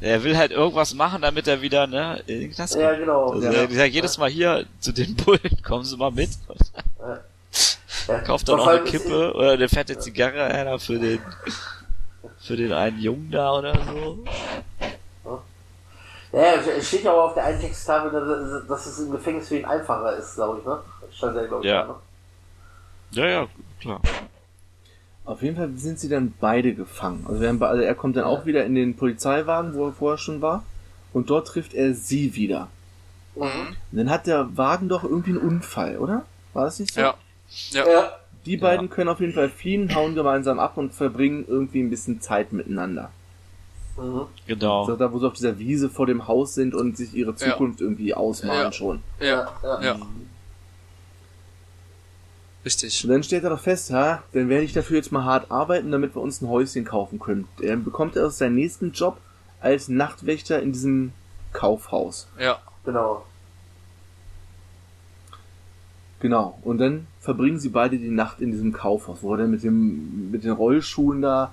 Er will halt irgendwas machen, damit er wieder, ne, in den Knast Ja, kommt. genau. Also Ja. er sagt jedes Mal hier zu den Bullen, kommen Sie mal mit. Ja. Kauft dann auch vor eine Kippe oder eine fette Zigarre einer für den, für den einen Jungen da oder so. Ja, es steht ja auch auf der einen Texttafel, dass- dass es im Gefängnis für ihn einfacher ist, glaube ich, ne? Stand ja, glaube ich, Ja. da, ne? Ja, ja, klar. Auf jeden Fall sind sie dann beide gefangen. Also, werden, be- also er kommt dann auch wieder in den Polizeiwagen, wo er vorher schon war. Und dort trifft er sie wieder. Mhm. Und dann hat der Wagen doch irgendwie einen Unfall, oder? War das nicht so? Ja. Ja. Ja. Die beiden können auf jeden Fall fliehen, hauen gemeinsam ab und verbringen irgendwie ein bisschen Zeit miteinander. Mhm. Genau. So, da, wo sie auf dieser Wiese vor dem Haus sind und sich ihre Zukunft irgendwie ausmalen Ja. schon. Ja. Ja. Ja. Richtig. Und dann stellt er doch fest, ja, dann werde ich dafür jetzt mal hart arbeiten, damit wir uns ein Häuschen kaufen können. Er bekommt erst seinen nächsten Job als Nachtwächter in diesem Kaufhaus. Ja. Genau. Genau. Und dann verbringen sie beide die Nacht in diesem Kaufhaus, wo er dann mit dem, mit den Rollschuhen da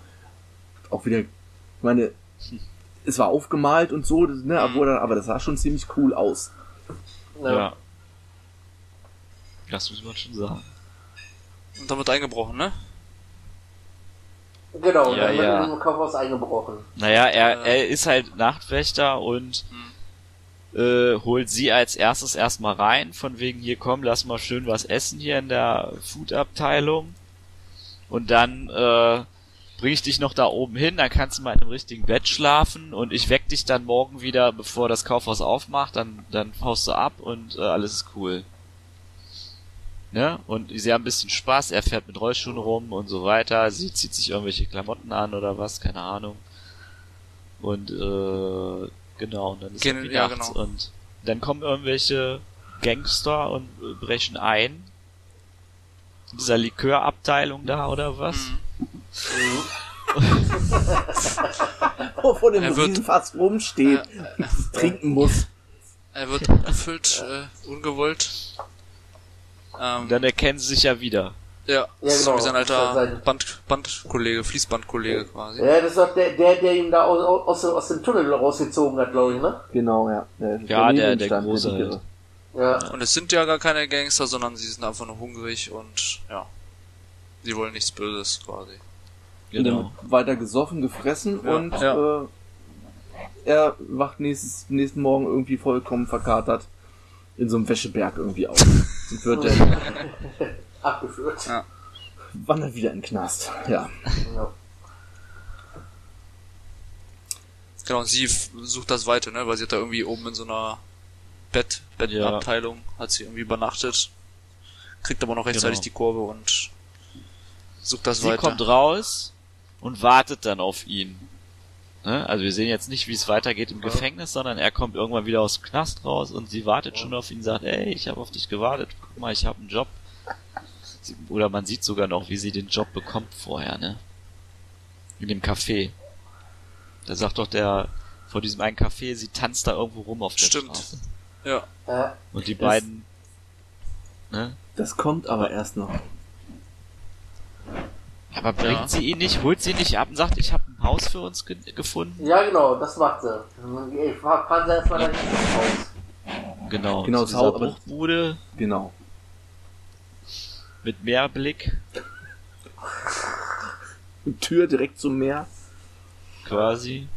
auch wieder, ich meine, es war aufgemalt und so, ne, obwohl er, aber das sah schon ziemlich cool aus. Ja. Ja. Das muss man schon sagen. Und dann wird eingebrochen, ne? Genau, Ja, dann wird ja. in dem Kaufhaus eingebrochen. Naja, er, er ist halt Nachtwächter und äh, holt sie als erstes erstmal rein, von wegen hier komm, lass mal schön was essen hier in der Food-Abteilung. Und dann äh, bring ich dich noch da oben hin, dann kannst du mal in einem richtigen Bett schlafen und ich weck dich dann morgen wieder, bevor das Kaufhaus aufmacht, dann, dann haust du ab und äh, alles ist cool. Ne? Und sie haben ein bisschen Spaß, er fährt mit Rollschuhen rum und so weiter, sie zieht sich irgendwelche Klamotten an oder was, keine Ahnung. Und äh, genau, und dann ist Gehen- irgendwie ja, nachts genau. und dann kommen irgendwelche Gangster und äh, brechen ein. In dieser Likörabteilung da oder was? Mhm. Wo vor dem Er wird- Riesenfass rumsteht, trinken muss. Er wird abgefüllt, äh, ungewollt. Ähm, dann erkennen sie sich ja wieder. ja, das ist so genau. wie sein alter sein- Band, Bandkollege, Fließbandkollege quasi. Ja, das ist doch der, der, der ihn da aus, aus, aus dem Tunnel rausgezogen hat, glaube ich, ne? Genau, ja. Der, Ja, der- der Nebenstand, Große halt. Ja. Und es sind ja gar keine Gangster, sondern sie sind einfach nur hungrig und ja, sie wollen nichts Böses quasi. Und dann wird weiter gesoffen, gefressen Ja. und Ja. Äh, er wacht nächstes, nächsten Morgen irgendwie vollkommen verkatert in so einem Wäscheberg irgendwie auf. und wird dann Abgeführt. Ja. wandert wieder in den Knast. Ja. Ja. Genau, und sie sucht das weiter, ne, weil sie hat da irgendwie oben in so einer Bett, Bettenabteilung, hat sie irgendwie übernachtet, kriegt aber noch rechtzeitig Genau. die Kurve und sucht das Sie weiter. kommt raus und wartet dann auf ihn. Ne? Also wir sehen jetzt nicht, wie es weitergeht im Gefängnis, sondern er kommt irgendwann wieder aus dem Knast raus und sie wartet schon auf ihn, sagt, ey, ich habe auf dich gewartet, guck mal, ich habe einen Job. Sie, oder man sieht sogar noch, wie sie den Job bekommt vorher, ne? In dem Café. Da sagt doch der, vor diesem einen Café, sie tanzt da irgendwo rum auf der Stimmt. Straße. Ja, Ja. Und die Das- beiden, ne? Das kommt aber erst noch. Aber bringt Ja. sie ihn nicht, holt sie ihn nicht ab und sagt, ich habe ein Haus für uns ge gefunden? ja, genau, das macht sie. Fahren sie erstmal dann ins Haus. Genau, Genau, zu das Haus, Bruchbude Genau. mit Meerblick Tür direkt zum Meer. quasi,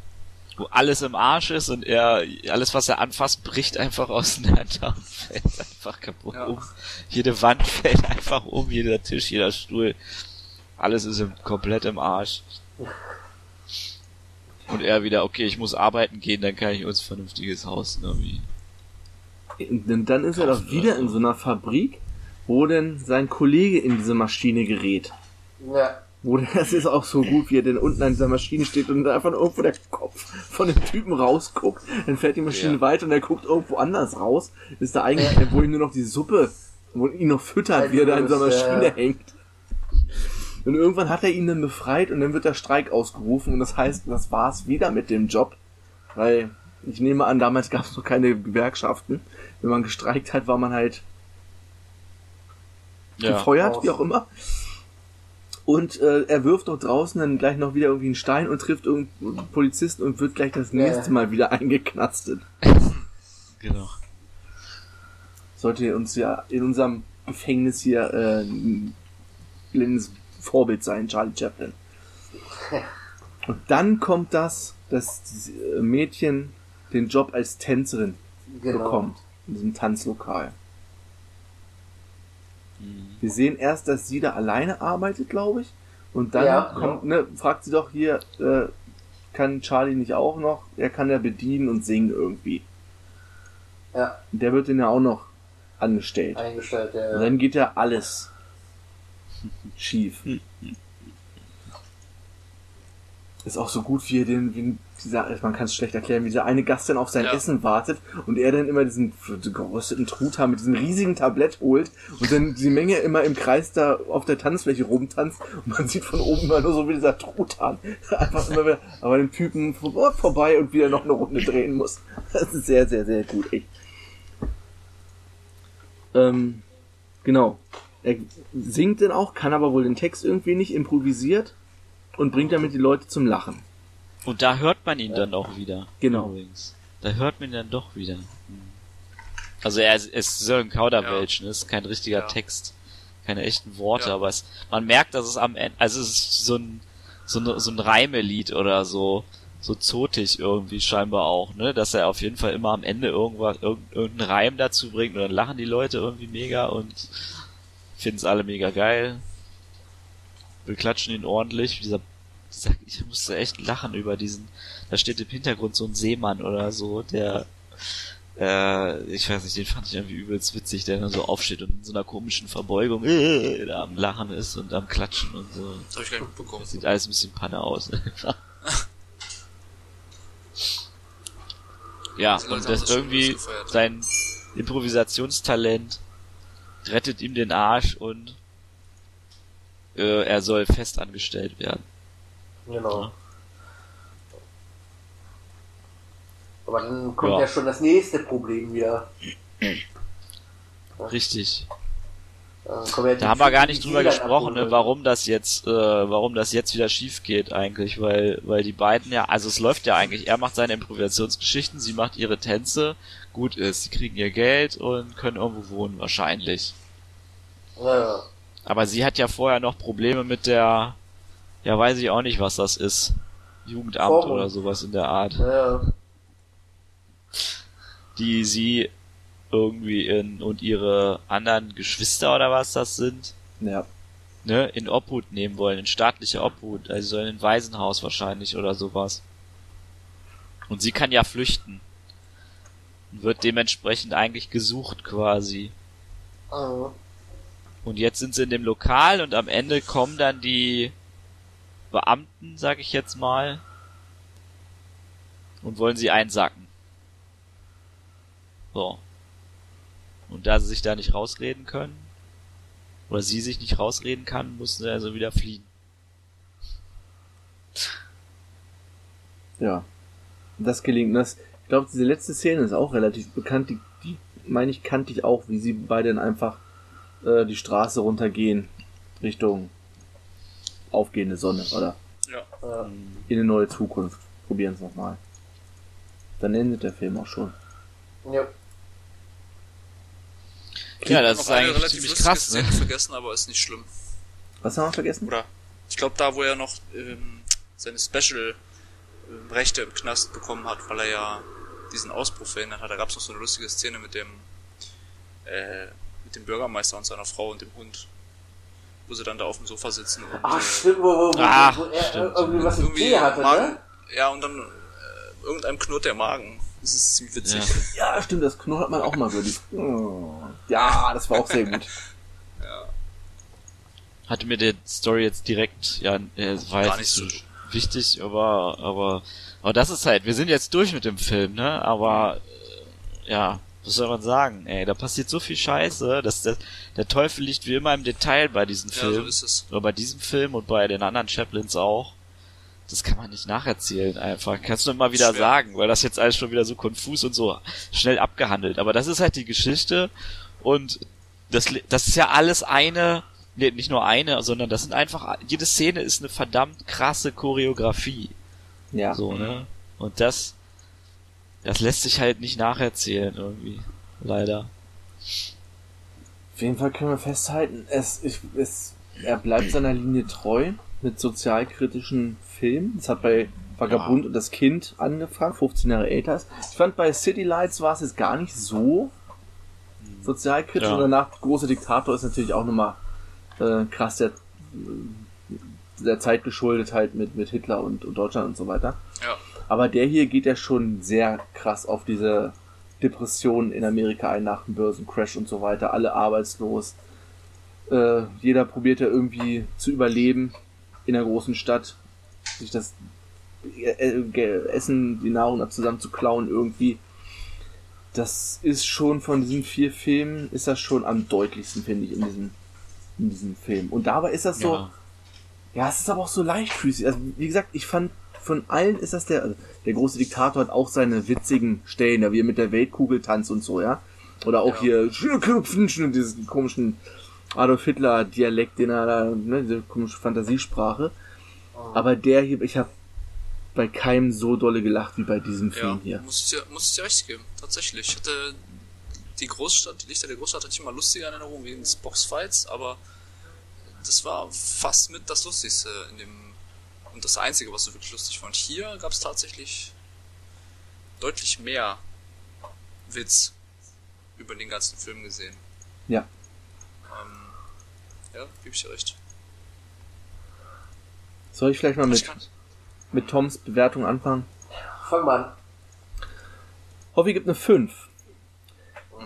wo alles im Arsch ist und er, alles was er anfasst, bricht einfach auseinander und fällt einfach kaputt Ja. um. Jede Wand fällt einfach um, jeder Tisch, jeder Stuhl, alles ist im, komplett im Arsch. Und er wieder, okay, ich muss arbeiten gehen, dann kann ich uns ein vernünftiges Haus, ne, wie. Und dann ist er doch wieder in so einer Fabrik, wo denn sein Kollege in diese Maschine gerät. Ja. Wo der, das ist auch so gut, wie er denn unten an dieser Maschine steht und einfach nur irgendwo der Kopf von dem Typen rausguckt. Dann fährt die Maschine Ja. weiter und er guckt irgendwo anders raus. Ist da eigentlich, wo ihm nur noch die Suppe, wo ihn noch füttert, wie er da in dieser Maschine ja. hängt. Und irgendwann hat er ihn dann befreit und dann wird der Streik ausgerufen und das heißt, das war's wieder mit dem Job. Weil ich nehme an, damals gab es noch keine Gewerkschaften. Wenn man gestreikt hat, war man halt Ja. gefeuert, Raus. wie auch immer. Und äh, er wirft doch draußen dann gleich noch wieder irgendwie einen Stein und trifft irgendeinen Polizisten und wird gleich das Ja. nächste Mal wieder eingeknastet. Genau. Sollte uns ja in unserem Gefängnis hier äh, ein blindes Vorbild sein, Charlie Chaplin. Und dann kommt das, dass dieses äh, Mädchen den Job als Tänzerin Genau. bekommt. In diesem Tanzlokal. Mhm. Wir sehen erst, dass sie da alleine arbeitet, glaube ich. Und dann Ja, kommt, ne, fragt sie doch hier, äh, kann Charlie nicht auch noch? Er kann ja bedienen und singen irgendwie. Ja, Und der wird den ja auch noch angestellt. eingestellt, Und ja. dann geht ja alles schief. Ist auch so gut, wie er den, wie dieser, man kann es schlecht erklären, wie dieser eine Gast dann auf sein Ja. Essen wartet und er dann immer diesen gerösteten Truthahn mit diesem riesigen Tablett holt und dann die Menge immer im Kreis da auf der Tanzfläche rumtanzt und man sieht von oben immer nur so wie dieser Truthahn einfach immer wieder, aber dem Typen vor- vorbei und wieder noch eine Runde drehen muss. Das ist sehr, sehr, sehr gut, echt. Ähm, genau. Er singt dann auch, kann aber wohl den Text irgendwie nicht, improvisiert und bringt damit die Leute zum Lachen. Und da hört man ihn dann auch wieder. Genau. Übrigens. Da hört man ihn dann doch wieder. Mhm. Also er es ist so ein Kauderwelsch, ne? ist kein richtiger Ja. Text, keine echten Worte, Ja. aber es, man merkt, dass es am Ende, also es ist so ein so, ein- so ein Reimelied oder so, so zotig irgendwie scheinbar auch, ne? Dass er auf jeden Fall immer am Ende irgendwas, irgend- irgendeinen Reim dazu bringt und dann lachen die Leute irgendwie mega und finden es alle mega geil. Wir klatschen ihn ordentlich. Dieser, dieser, ich musste echt lachen über diesen, da steht im Hintergrund so ein Seemann oder so, der, äh, ich weiß nicht, den fand ich irgendwie übelst witzig, der dann so aufsteht und in so einer komischen Verbeugung äh, da am Lachen ist und am Klatschen und so. Das habe ich gar nicht mitbekommen. Sieht alles ein bisschen Panne aus. ja, und das das irgendwie sein Improvisationstalent rettet ihm den Arsch und äh, er soll fest angestellt werden. Genau. Aber dann kommt Ja. ja. schon das nächste Problem wieder. Richtig. Ja Da haben wir gar nicht drüber gesprochen, ne, warum das jetzt, äh, warum das jetzt wieder schief geht eigentlich, weil, weil die beiden ja, also es läuft ja eigentlich, er macht seine Improvisationsgeschichten, sie macht ihre Tänze, gut ist, sie kriegen ihr Geld und können irgendwo wohnen wahrscheinlich. Ja, Aber sie hat ja vorher noch Probleme mit der, ja weiß ich auch nicht, was das ist. Jugendamt Forum. oder sowas in der Art. ja, ja. die sie irgendwie in und ihre anderen Geschwister oder was das sind, Ja. ne, in Obhut nehmen wollen, in staatliche Obhut, also so in ein Waisenhaus wahrscheinlich oder sowas. Und sie kann ja flüchten. Und wird dementsprechend eigentlich gesucht quasi. Ah, Und jetzt sind sie in dem Lokal und am Ende kommen dann die Beamten, sag ich jetzt mal, und wollen sie einsacken. So. Und da sie sich da nicht rausreden können, oder sie sich nicht rausreden kann, mussten sie also wieder fliehen. Ja. Und das gelingt. Das, glaube, diese letzte Szene ist auch relativ bekannt. Die, die meine ich, kannte ich auch, wie sie beide dann einfach äh, die Straße runtergehen Richtung aufgehende Sonne oder Ja. ja. in eine neue Zukunft. Probieren es nochmal. Dann endet der Film auch schon. ja. Ja, das ist eine eigentlich relativ ziemlich krass, Szene ne? vergessen, aber ist nicht schlimm. Was haben wir vergessen? Oder ich glaube da, wo er noch ähm, seine Special-Rechte im Knast bekommen hat, weil er ja diesen Ausbruch verhindert hat. Da gab es noch so eine lustige Szene mit dem äh, mit dem Bürgermeister und seiner Frau und dem Hund, wo sie dann da auf dem Sofa sitzen und Ach, äh, stimmt, wo, wo, wo, Ach, wo er stimmt. irgendwie was im irgendwie Tee hatte, Magen, ne? ja und dann äh, irgendeinem knurrt der Magen. Das ist ziemlich witzig. Ja. Ja, stimmt, das knurrt man auch mal. Die, ja, das war auch sehr gut. Ja. hatte mir die Story jetzt direkt, ja, äh, war Gar jetzt nicht nicht so. so wichtig, aber, aber, aber das ist halt, wir sind jetzt durch mit dem Film, ne, aber, äh, ja, was soll man sagen, ey, da passiert so viel Scheiße, dass der, der Teufel liegt wie immer im Detail bei diesen Ja, so ist es. Oder bei diesem Film und bei den anderen Chaplins auch. Das kann man nicht nacherzählen einfach. Kannst du immer wieder Schwer. sagen, weil das jetzt alles schon wieder so konfus und so schnell abgehandelt. Aber das ist halt die Geschichte und das, das ist ja alles eine, nee, nicht nur eine, sondern das sind einfach, jede Szene ist eine verdammt krasse Choreografie. Ja. So, ne? Und das, das lässt sich halt nicht nacherzählen irgendwie. Leider. Auf jeden Fall können wir festhalten, es, ich, es, er bleibt seiner Linie treu mit sozialkritischen Filmen. Das hat bei Vagabund Ja. und das Kind angefangen, 15 Jahre älter ist. Ich fand bei City Lights war es jetzt gar nicht so sozialkritisch Ja. und danach Große Diktator ist natürlich auch nochmal äh, krass der, der Zeit geschuldet halt mit, mit Hitler und, und Deutschland und so weiter. Ja. Aber der hier geht ja schon sehr krass auf diese Depressionen in Amerika ein nach dem Börsencrash und so weiter. Alle arbeitslos. Äh, jeder probiert ja irgendwie zu überleben in der großen Stadt. Sich das äh, äh, Essen, die Nahrung zusammen zu klauen irgendwie. Das ist schon von diesen vier Filmen, ist das schon am deutlichsten, finde ich, in diesem, in diesem Film. Und dabei ist das so, Ja. Ja, es ist aber auch so leichtfüßig. Also, wie gesagt, ich fand, von allen ist das der, also, der große Diktator hat auch seine witzigen Stellen, da wie er mit der Weltkugel tanzt und so, ja. Oder auch Ja. hier, Schürköpfen, diesen komischen Adolf Hitler Dialekt, den er da, ne, diese komische Fantasiesprache. Aber der hier, ich habe bei keinem so dolle gelacht wie bei diesem Ja, Film hier. muss ich, dir, muss ich dir recht geben. Tatsächlich. Ich hatte die Großstadt, die Lichter der Großstadt hatte ich immer lustiger in Erinnerung wegen des Boxfights, aber das war fast mit das Lustigste in dem und das Einzige, was so wirklich lustig fand. Hier gab es tatsächlich deutlich mehr Witz über den ganzen Film gesehen. Ja. Ähm, ja, gebe ich dir recht. Soll ich vielleicht mal mit, mit Toms Bewertung anfangen? Fang mal an. Hoffi gibt eine 5.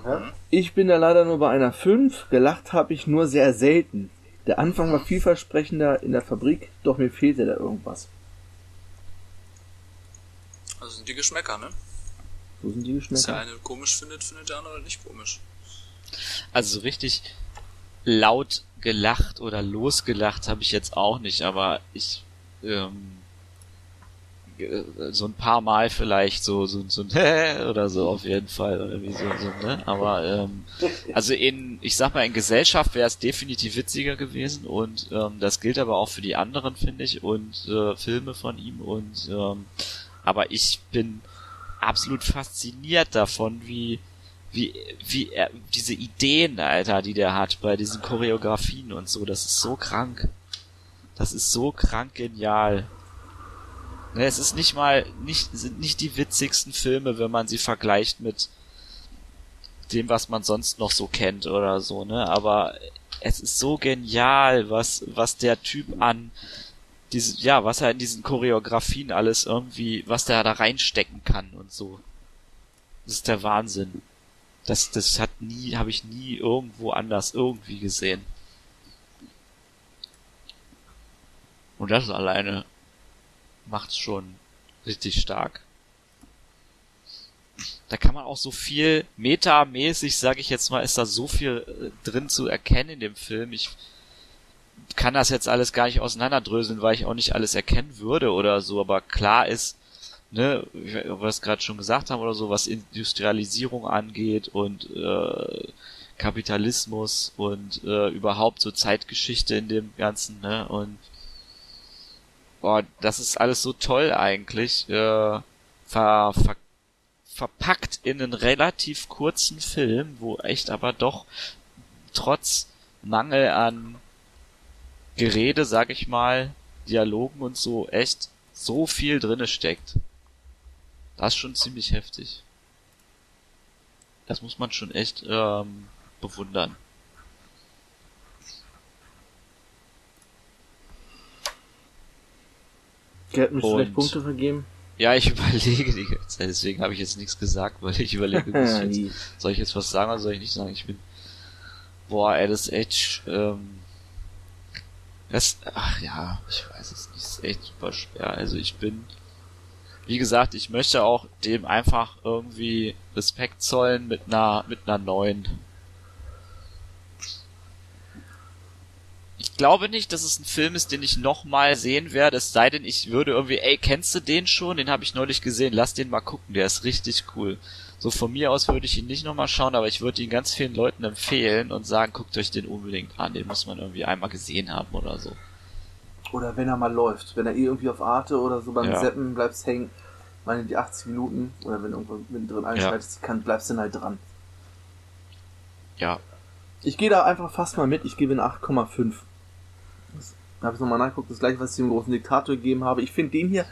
Mhm. Ich bin da leider nur bei einer 5. Gelacht habe ich nur sehr selten. Der Anfang war vielversprechender in der Fabrik, doch mir fehlte da irgendwas. also sind die Geschmäcker, ne? So sind die Was der Geschmäcker. eine komisch findet, findet der andere halt nicht komisch. Also so richtig laut gelacht oder losgelacht habe ich jetzt auch nicht, aber ich ähm, äh, so ein paar Mal vielleicht so so so ein oder so auf jeden Fall oder wie so, so ne aber ähm, also in ich sag mal in Gesellschaft wäre es definitiv witziger gewesen und ähm, das gilt aber auch für die anderen finde ich und äh, Filme von ihm und ähm, aber ich bin absolut fasziniert davon wie wie, wie er, diese Ideen, Alter, die der hat bei diesen Choreografien und so, das ist so krank. Das ist so krank genial. Ne, es ist nicht mal, nicht, sind nicht die witzigsten Filme, wenn man sie vergleicht mit dem, was man sonst noch so kennt oder so, ne, aber es ist so genial, was, was der Typ an, diese, ja, was er in diesen Choreografien alles irgendwie, was der da reinstecken kann und so. Das ist der Wahnsinn. Das, das hat nie, habe ich nie irgendwo anders irgendwie gesehen. Und das alleine macht's schon richtig stark. Da kann man auch so viel metamäßig, sage ich jetzt mal, ist da so viel äh, drin zu erkennen in dem Film. Ich kann das jetzt alles gar nicht auseinanderdröseln, weil ich auch nicht alles erkennen würde oder so, aber klar ist, ne, was gerade schon gesagt haben oder so, was Industrialisierung angeht und äh, Kapitalismus und äh, überhaupt so Zeitgeschichte in dem Ganzen, ne, und boah, das ist alles so toll eigentlich, äh, ver, ver, verpackt in einen relativ kurzen Film, wo echt aber doch trotz Mangel an Gerede, sag ich mal, Dialogen und so, echt so viel drinne steckt. Das ist schon ziemlich heftig. Das muss man schon echt ähm, bewundern. Gerd, du vielleicht Punkte vergeben? Ja, ich überlege die ganze Zeit, deswegen habe ich jetzt nichts gesagt, weil ich überlege, muss ich jetzt, soll ich jetzt was sagen oder soll ich nicht sagen? Ich bin, boah, ist echt, ähm, Das, ach ja, ich weiß es nicht, ist echt super schwer. Also ich bin, wie gesagt, ich möchte auch dem einfach irgendwie Respekt zollen mit einer, mit einer neuen. Glaube nicht, dass es ein Film ist, den ich nochmal sehen werde, es sei denn, ich würde irgendwie, ey, kennst du den schon? Den habe ich neulich gesehen, lass den mal gucken, der ist richtig cool. So von mir aus würde ich ihn nicht nochmal schauen, aber ich würde ihn ganz vielen Leuten empfehlen und sagen, guckt euch den unbedingt an, den muss man irgendwie einmal gesehen haben oder so. Oder wenn er mal läuft, wenn er irgendwie auf Arte oder so beim Ja. Seppen bleibst hängen, meine die 80 Minuten oder wenn irgendwo mittendrin einschaltest, kann, bleibst du dann halt dran. Ja, Ich gehe da einfach fast mal mit, ich gebe eine 8,5. Das habe ich nochmal nachgeguckt, das gleiche, was ich dem großen Diktator gegeben habe. Ich finde den hier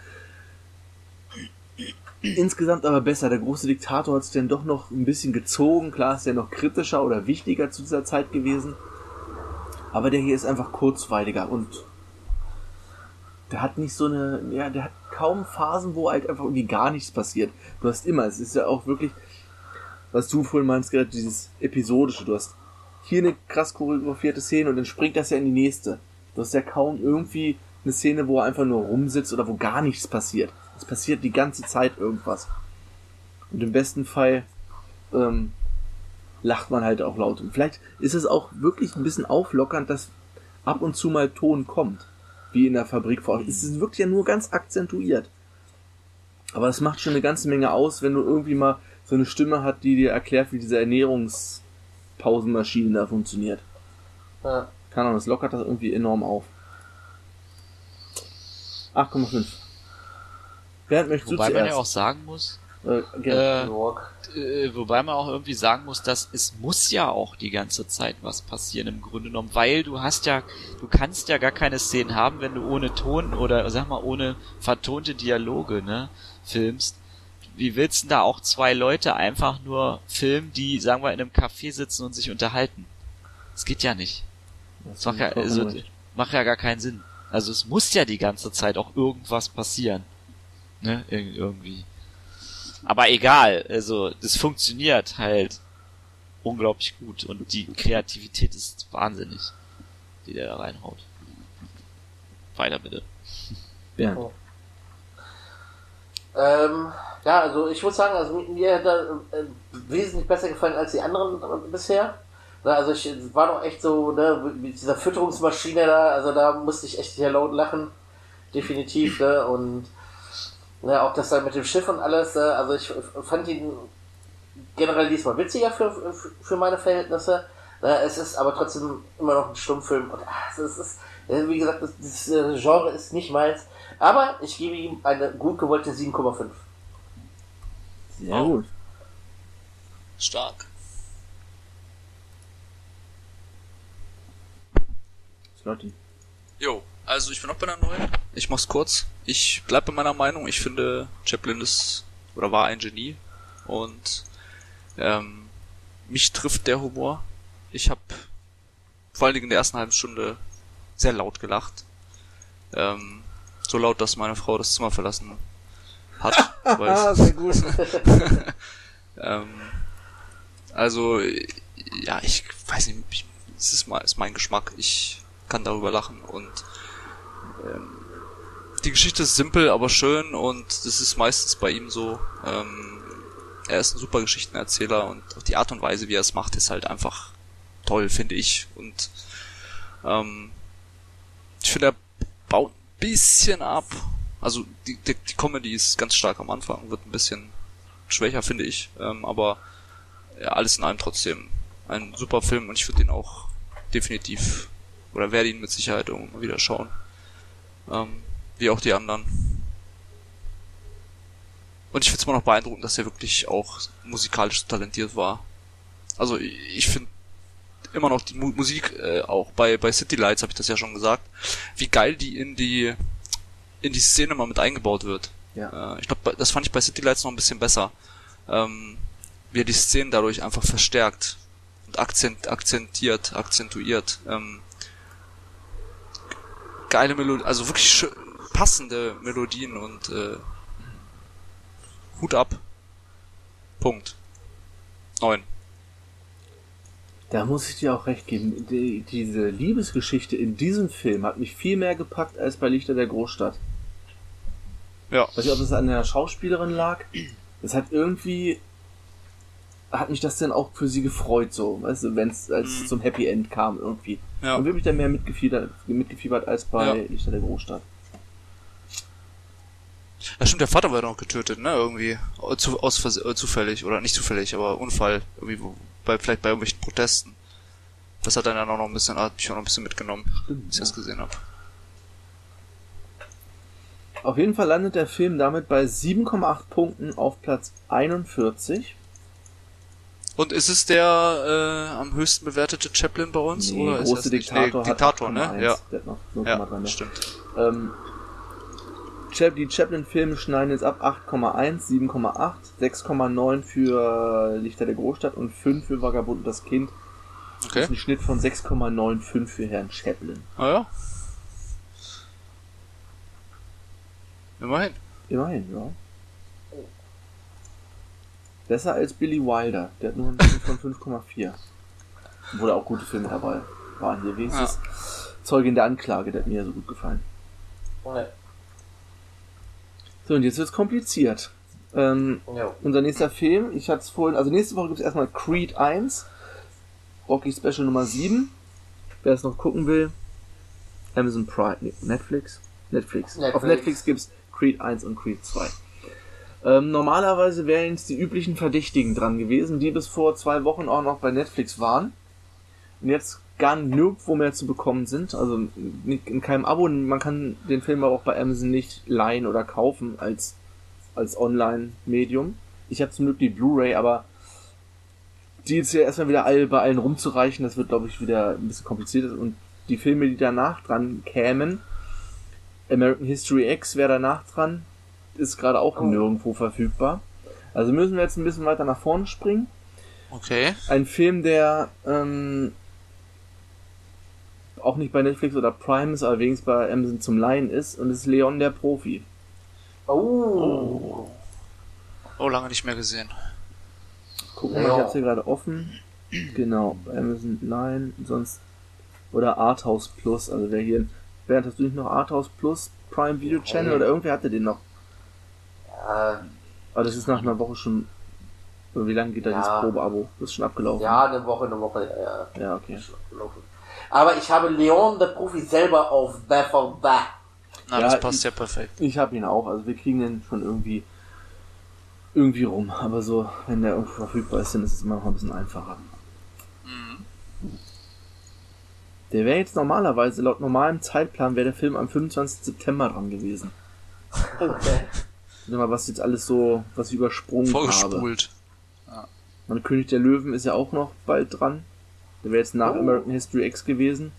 insgesamt aber besser. Der große Diktator hat sich dann doch noch ein bisschen gezogen. Klar ist der noch kritischer oder wichtiger zu dieser Zeit gewesen. Aber der hier ist einfach kurzweiliger und der hat nicht so eine, ja, der hat kaum Phasen, wo halt einfach irgendwie gar nichts passiert. Du hast immer, es ist ja auch wirklich, was du vorhin meinst, gerade dieses episodische. Du hast hier eine krass choreografierte Szene und dann springt das ja in die nächste. Du hast ja kaum irgendwie eine Szene, wo er einfach nur rumsitzt oder wo gar nichts passiert. Es passiert die ganze Zeit irgendwas. Und im besten Fall ähm, lacht man halt auch laut. Und vielleicht ist es auch wirklich ein bisschen auflockernd, dass ab und zu mal Ton kommt. Wie in der Fabrik vor Ort. Es ist wirklich ja nur ganz akzentuiert. Aber es macht schon eine ganze Menge aus, wenn du irgendwie mal so eine Stimme hat, die dir erklärt, wie diese Ernährungspausenmaschine da funktioniert. Ja. Keine Ahnung, das lockert das irgendwie enorm auf. 8,5. Bernd, möchtest wobei man ja auch sagen muss, Äh, gerne. äh, York. äh, wobei man auch irgendwie sagen muss, dass es muss ja auch die ganze Zeit was passieren im Grunde genommen, weil du hast ja, du kannst ja gar keine Szenen haben, wenn du ohne Ton oder sag mal ohne vertonte Dialoge, ne, filmst. Wie willst du denn da auch zwei Leute einfach nur filmen, die, sagen wir, in einem Café sitzen und sich unterhalten? Das geht ja nicht. Das macht ja, also, macht ja gar keinen Sinn. Also es muss ja die ganze Zeit auch irgendwas passieren. Ne, Ir- irgendwie. Aber egal, also das funktioniert halt unglaublich gut und die Kreativität ist wahnsinnig, die der da reinhaut. Weiter bitte. Bernd. Ähm, ja, also ich muss sagen, also mir hat er äh, wesentlich besser gefallen als die anderen äh, bisher. Na, also ich es war doch echt so, ne, mit dieser Fütterungsmaschine da, also da musste ich echt sehr laut lachen. Definitiv, ne, und ne, auch das dann mit dem Schiff und alles, äh, also ich fand ihn generell diesmal witziger für, für, meine Verhältnisse. Ne, es ist aber trotzdem immer noch ein Stummfilm und ah, es ist, äh, wie gesagt, das, das äh, Genre ist nicht meins. Aber ich gebe ihm eine gut gewollte 7,5. Sehr gut. Stark. Slotty. Jo, also ich bin auch bei einer neuen. Ich mach's kurz. Ich bleib bei meiner Meinung. Ich finde, Chaplin ist oder war ein Genie und ähm, mich trifft der Humor. Ich habe vor allen Dingen in der ersten halben Stunde sehr laut gelacht. Ähm, so laut, dass meine Frau das Zimmer verlassen hat. weil Ah, sehr gut. ähm, also, ja, ich weiß nicht, ich, es ist, mal, ist mein Geschmack. Ich kann darüber lachen und ähm, die Geschichte ist simpel, aber schön und das ist meistens bei ihm so. Ähm, er ist ein super Geschichtenerzähler und auch die Art und Weise, wie er es macht, ist halt einfach toll, finde ich. Und ähm, ich finde, er baut ein bisschen ab. Also die, die, die Comedy ist ganz stark am Anfang, wird ein bisschen schwächer, finde ich. Ähm, aber ja, alles in allem trotzdem ein super Film und ich würde ihn auch definitiv oder werde ihn mit Sicherheit irgendwann mal wieder schauen. Ähm, wie auch die anderen. Und ich finde es immer noch beeindruckend, dass er wirklich auch musikalisch so talentiert war. Also ich, finde immer noch die Mu Musik, äh, auch bei, bei City Lights habe ich das ja schon gesagt, wie geil die in die in die Szene mal mit eingebaut wird. Ja. Äh, ich glaube, das fand ich bei City Lights noch ein bisschen besser. Ähm, wie er die Szenen dadurch einfach verstärkt und akzent, akzentiert, akzentuiert. Ähm, geile Melodien, also wirklich passende Melodien und äh, Hut ab. Punkt. Neun. Da muss ich dir auch recht geben. Die, diese Liebesgeschichte in diesem Film hat mich viel mehr gepackt als bei Lichter der Großstadt. Ja. Weiß nicht, ob es an der Schauspielerin lag. Es hat irgendwie hat mich das dann auch für sie gefreut, so, weißt du, wenn es als Mhm. zum Happy End kam irgendwie. Ja. Und wirklich dann mehr mitgefiebert, mitgefiebert als bei Ja. Lichter der Großstadt. Ja, stimmt, der Vater war noch getötet, ne? Irgendwie. Zu, aus, äh, zufällig. Oder nicht zufällig, aber Unfall. Irgendwie, bei, vielleicht bei irgendwelchen Protesten. Das hat dann auch noch ein bisschen, hat mich auch noch ein bisschen mitgenommen, als ich das gesehen habe. Auf jeden Fall landet der Film damit bei 7,8 Punkten auf Platz 41. Und ist es der äh, am höchsten bewertete Chaplin bei uns? Nee, oder ist große das nicht? Diktator, nee, Diktator, ne? 8,1. Ja. Der hat noch 0,3 Ja, mehr. stimmt. Ähm, die Chaplin-Filme schneiden jetzt ab 8,1, 7,8, 6,9 für Lichter der Großstadt und 5 für Vagabund und das Kind. Das Okay. ist ein Schnitt von 6,95 für Herrn Chaplin. Ah ja. Immerhin. Immerhin, ja. Besser als Billy Wilder. Der hat nur einen Schnitt von 5,4. Obwohl auch gute Filme dabei waren. Hier wenigstens Zeugin der Anklage, der hat mir ja so gut gefallen. Ja. So, und jetzt wird's kompliziert. Ähm, Ja. unser nächster Film, ich hatte es vorhin, also nächste Woche gibt's erstmal Creed 1, Rocky Special Nummer 7. Wer es noch gucken will, Amazon Prime, nee, Netflix? Netflix. Netflix. Auf Netflix gibt's Creed 1 und Creed 2. Ähm, normalerweise wären jetzt die üblichen Verdächtigen dran gewesen, die bis vor zwei Wochen auch noch bei Netflix waren. Und jetzt gar nirgendwo mehr zu bekommen sind. Also in keinem Abo. Man kann den Film aber auch bei Amazon nicht leihen oder kaufen als, als Online-Medium. Ich habe zum Glück die Blu-ray, aber die jetzt ja erstmal wieder all, bei allen rumzureichen, das wird, glaube ich, wieder ein bisschen kompliziert. Und die Filme, die danach dran kämen, American History X wäre danach dran, ist gerade auch Oh. nirgendwo verfügbar. Also müssen wir jetzt ein bisschen weiter nach vorne springen. Okay. Ein Film, der ähm, auch nicht bei Netflix oder Prime ist, aber wenigstens bei Amazon zum Leihen ist, und es ist Leon der Profi. Oh. Oh, lange nicht mehr gesehen. Gucken wir mal, Ja. ich hab's hier gerade offen. Genau, bei Amazon Line, sonst. Oder Arthouse Plus, also wer hier. Bernd, hast du nicht noch Arthouse Plus Prime Video Channel Nee. oder irgendwer hatte den noch? Ja, Aber das ist nach einer Woche schon. Wie lange geht da Ja. dieses Probeabo? Das ist schon abgelaufen. ja, eine Woche, eine Woche, ja. Ja, okay. Aber ich habe Leon, der Profi, selber auf. Na, Ja, das passt ich- ja perfekt. Ich habe ihn auch, also wir kriegen den schon irgendwie irgendwie rum. Aber so, wenn der irgendwo verfügbar ist, dann ist es immer noch ein bisschen einfacher. Der wäre jetzt normalerweise, laut normalem Zeitplan, wäre der Film am 25. September dran gewesen. Okay. Sag mal, was jetzt alles so, was ich übersprungen habe. Vorgespult. Und König der Löwen ist ja auch noch bald dran. Der wäre jetzt nach Oh. American History X gewesen.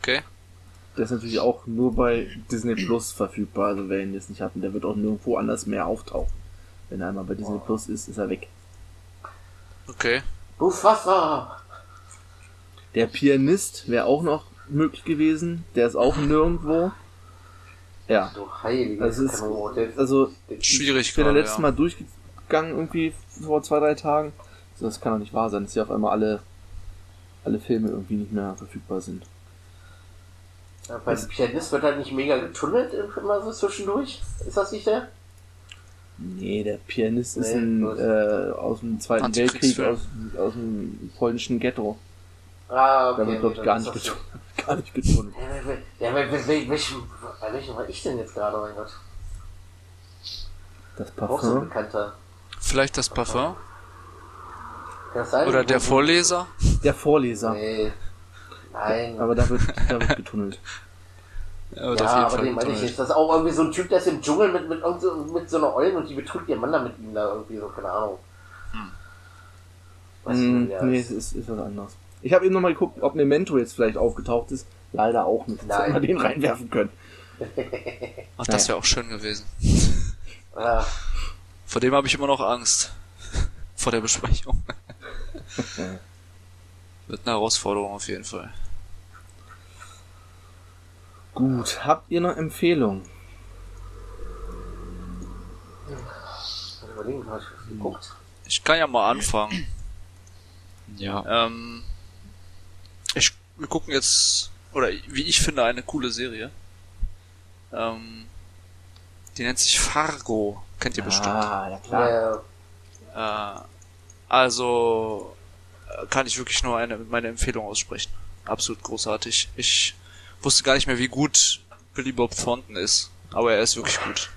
Okay. Der ist natürlich auch nur bei Disney Plus verfügbar, also wer ihn jetzt nicht hat, und der wird auch nirgendwo anders mehr auftauchen. Wenn er einmal bei Disney Plus ist, ist er weg. Okay. Mufasa. Der Pianist wäre auch noch möglich gewesen, der ist auch nirgendwo. Ja, Du heilige Das ist- also Schwierig ich bin ja letztes ja. Mal durchgegangen irgendwie vor zwei, drei Tagen. Also das kann doch nicht wahr sein, dass hier auf einmal alle, alle Filme irgendwie nicht mehr verfügbar sind. Ja, beim Pianist wird halt nicht mega getunnelt immer so zwischendurch. Ist das nicht der? Nee, der Pianist ist Nee, ein, los. äh, aus dem Zweiten Weltkrieg, aus, aus dem polnischen Ghetto. Ah, okay. Da wird, glaube ich, gar nicht ist das getunnelt. Gar nicht getunnelt. Ja, Ja, wel- welchen, bei welchem war ich denn jetzt gerade, mein Gott? Das Auch so ein Parfum. bekannter. Vielleicht das Parfum? Das sein? Oder der Vorleser? Der Vorleser. Nee. Nein. Aber da wird, da wird getunnelt. Er wird ja, jeden aber den meine ich nicht. Das ist auch irgendwie so ein Typ, der ist im Dschungel mit, mit, mit so einer Eulen und die betrügt ihr Mann da mit ihm da irgendwie so, keine Ahnung. Weißt du, Mm, wie der nee, es ist, ist was anderes. Ich habe eben nochmal geguckt, ob Memento jetzt vielleicht aufgetaucht ist. Leider auch nicht. Nein. hätten wir den reinwerfen können. Ach, das wäre auch schön gewesen. Vor dem habe ich immer noch Angst. Vor der Besprechung. Wird eine Herausforderung auf jeden Fall. Gut, habt ihr noch Empfehlungen? mal überlegen, habe ich was geguckt? Ich kann ja mal anfangen. Ja. Ähm, wir gucken jetzt, oder wie ich finde, eine coole Serie. Ähm, die nennt sich Fargo. Kennt ihr bestimmt. Ah, ja klar. Ja, Äh, also äh, kann ich wirklich nur eine meine Empfehlung aussprechen. Absolut großartig. Ich wusste gar nicht mehr, wie gut Billy Bob Thornton ist, aber er ist wirklich gut.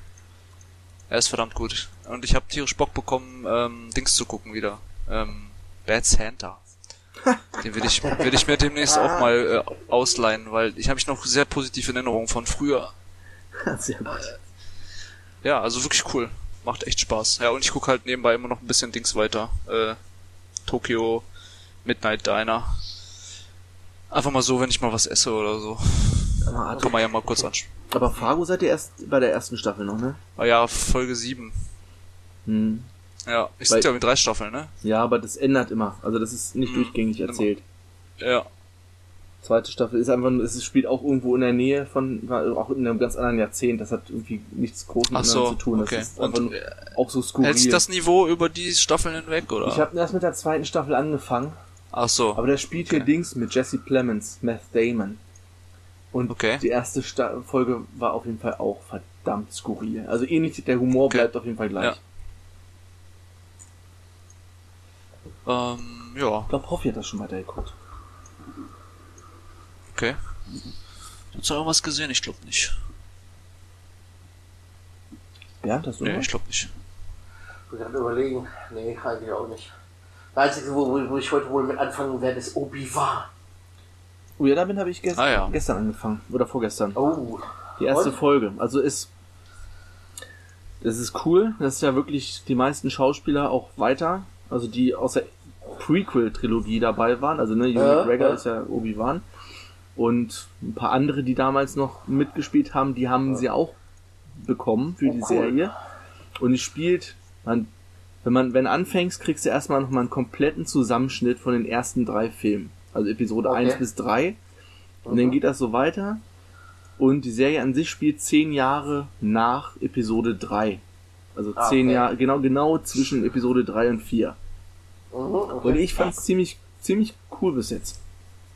Er ist verdammt gut. Und ich habe tierisch Bock bekommen, ähm, Dings zu gucken wieder. Ähm, Bad Santa. Den will ich, will ich mir demnächst auch mal äh, ausleihen, weil ich habe mich noch sehr positiv in Erinnerung von früher. Sehr gut. Ja, also wirklich cool. Macht echt Spaß. Ja, und ich gucke halt nebenbei immer noch ein bisschen Dings weiter. Äh, Tokyo Midnight Diner. Einfach mal so, wenn ich mal was esse oder so. Aber, Kann man ja mal kurz anschauen. aber Fargo seid ihr erst bei der ersten Staffel noch, ne? Ah ja, Folge 7. Hm. Ja, ich sind ja mit drei Staffeln, ne? Ja, aber das ändert immer. Also das ist nicht Hm, durchgängig immer. erzählt. Ja. Zweite Staffel ist einfach, nur- es spielt auch irgendwo in der Nähe von, war auch in einem ganz anderen Jahrzehnt. Das hat irgendwie nichts groß miteinander so, zu tun. Das okay. ist einfach Und äh, auch so skurril. hält sich das Niveau über die Staffeln hinweg, oder? ich habe erst mit der zweiten Staffel angefangen, Ach so. aber der spielt hier Okay. Dings mit Jesse Plemons, Meth Damon. Und Okay. die erste Sta Folge war auf jeden Fall auch verdammt skurril. Also ähnlich, der Humor Okay. bleibt auf jeden Fall gleich. Ähm, ja, Ich glaube, Hoffi hat das schon weitergeguckt. okay. Hast du irgendwas gesehen? Ich glaube nicht. Bernd, hast du Nee, noch? ich glaube nicht. ich bin gerade überlegen. Nee, eigentlich auch nicht. Das Einzige, wo, wo wo ich heute wohl mit anfangen werde, ist Obi-Wan. Oh ja, damit habe ich gest Ah, ja. gestern angefangen. Oder vorgestern. Oh. Die erste Und? Folge. Also ist. Das ist cool, dass ja wirklich die meisten Schauspieler auch weiter, also die aus der Prequel-Trilogie dabei waren. Also ne, Ewan Ja, McGregor ja. ist ja Obi-Wan. Und ein paar andere, die damals noch mitgespielt haben, die haben sie auch bekommen für Oh, die cool. Serie. Und es spielt, man, wenn man, wenn anfängst, kriegst du erstmal nochmal einen kompletten Zusammenschnitt von den ersten drei Filmen. Also Episode Okay. 1 bis 3. Und dann Mhm. geht das so weiter. Und die Serie an sich spielt zehn Jahre nach Episode 3. Also Ah, zehn okay. Jahre, genau, genau zwischen Episode 3 und 4. Mhm, okay. Und ich fand's ziemlich, ziemlich cool bis jetzt.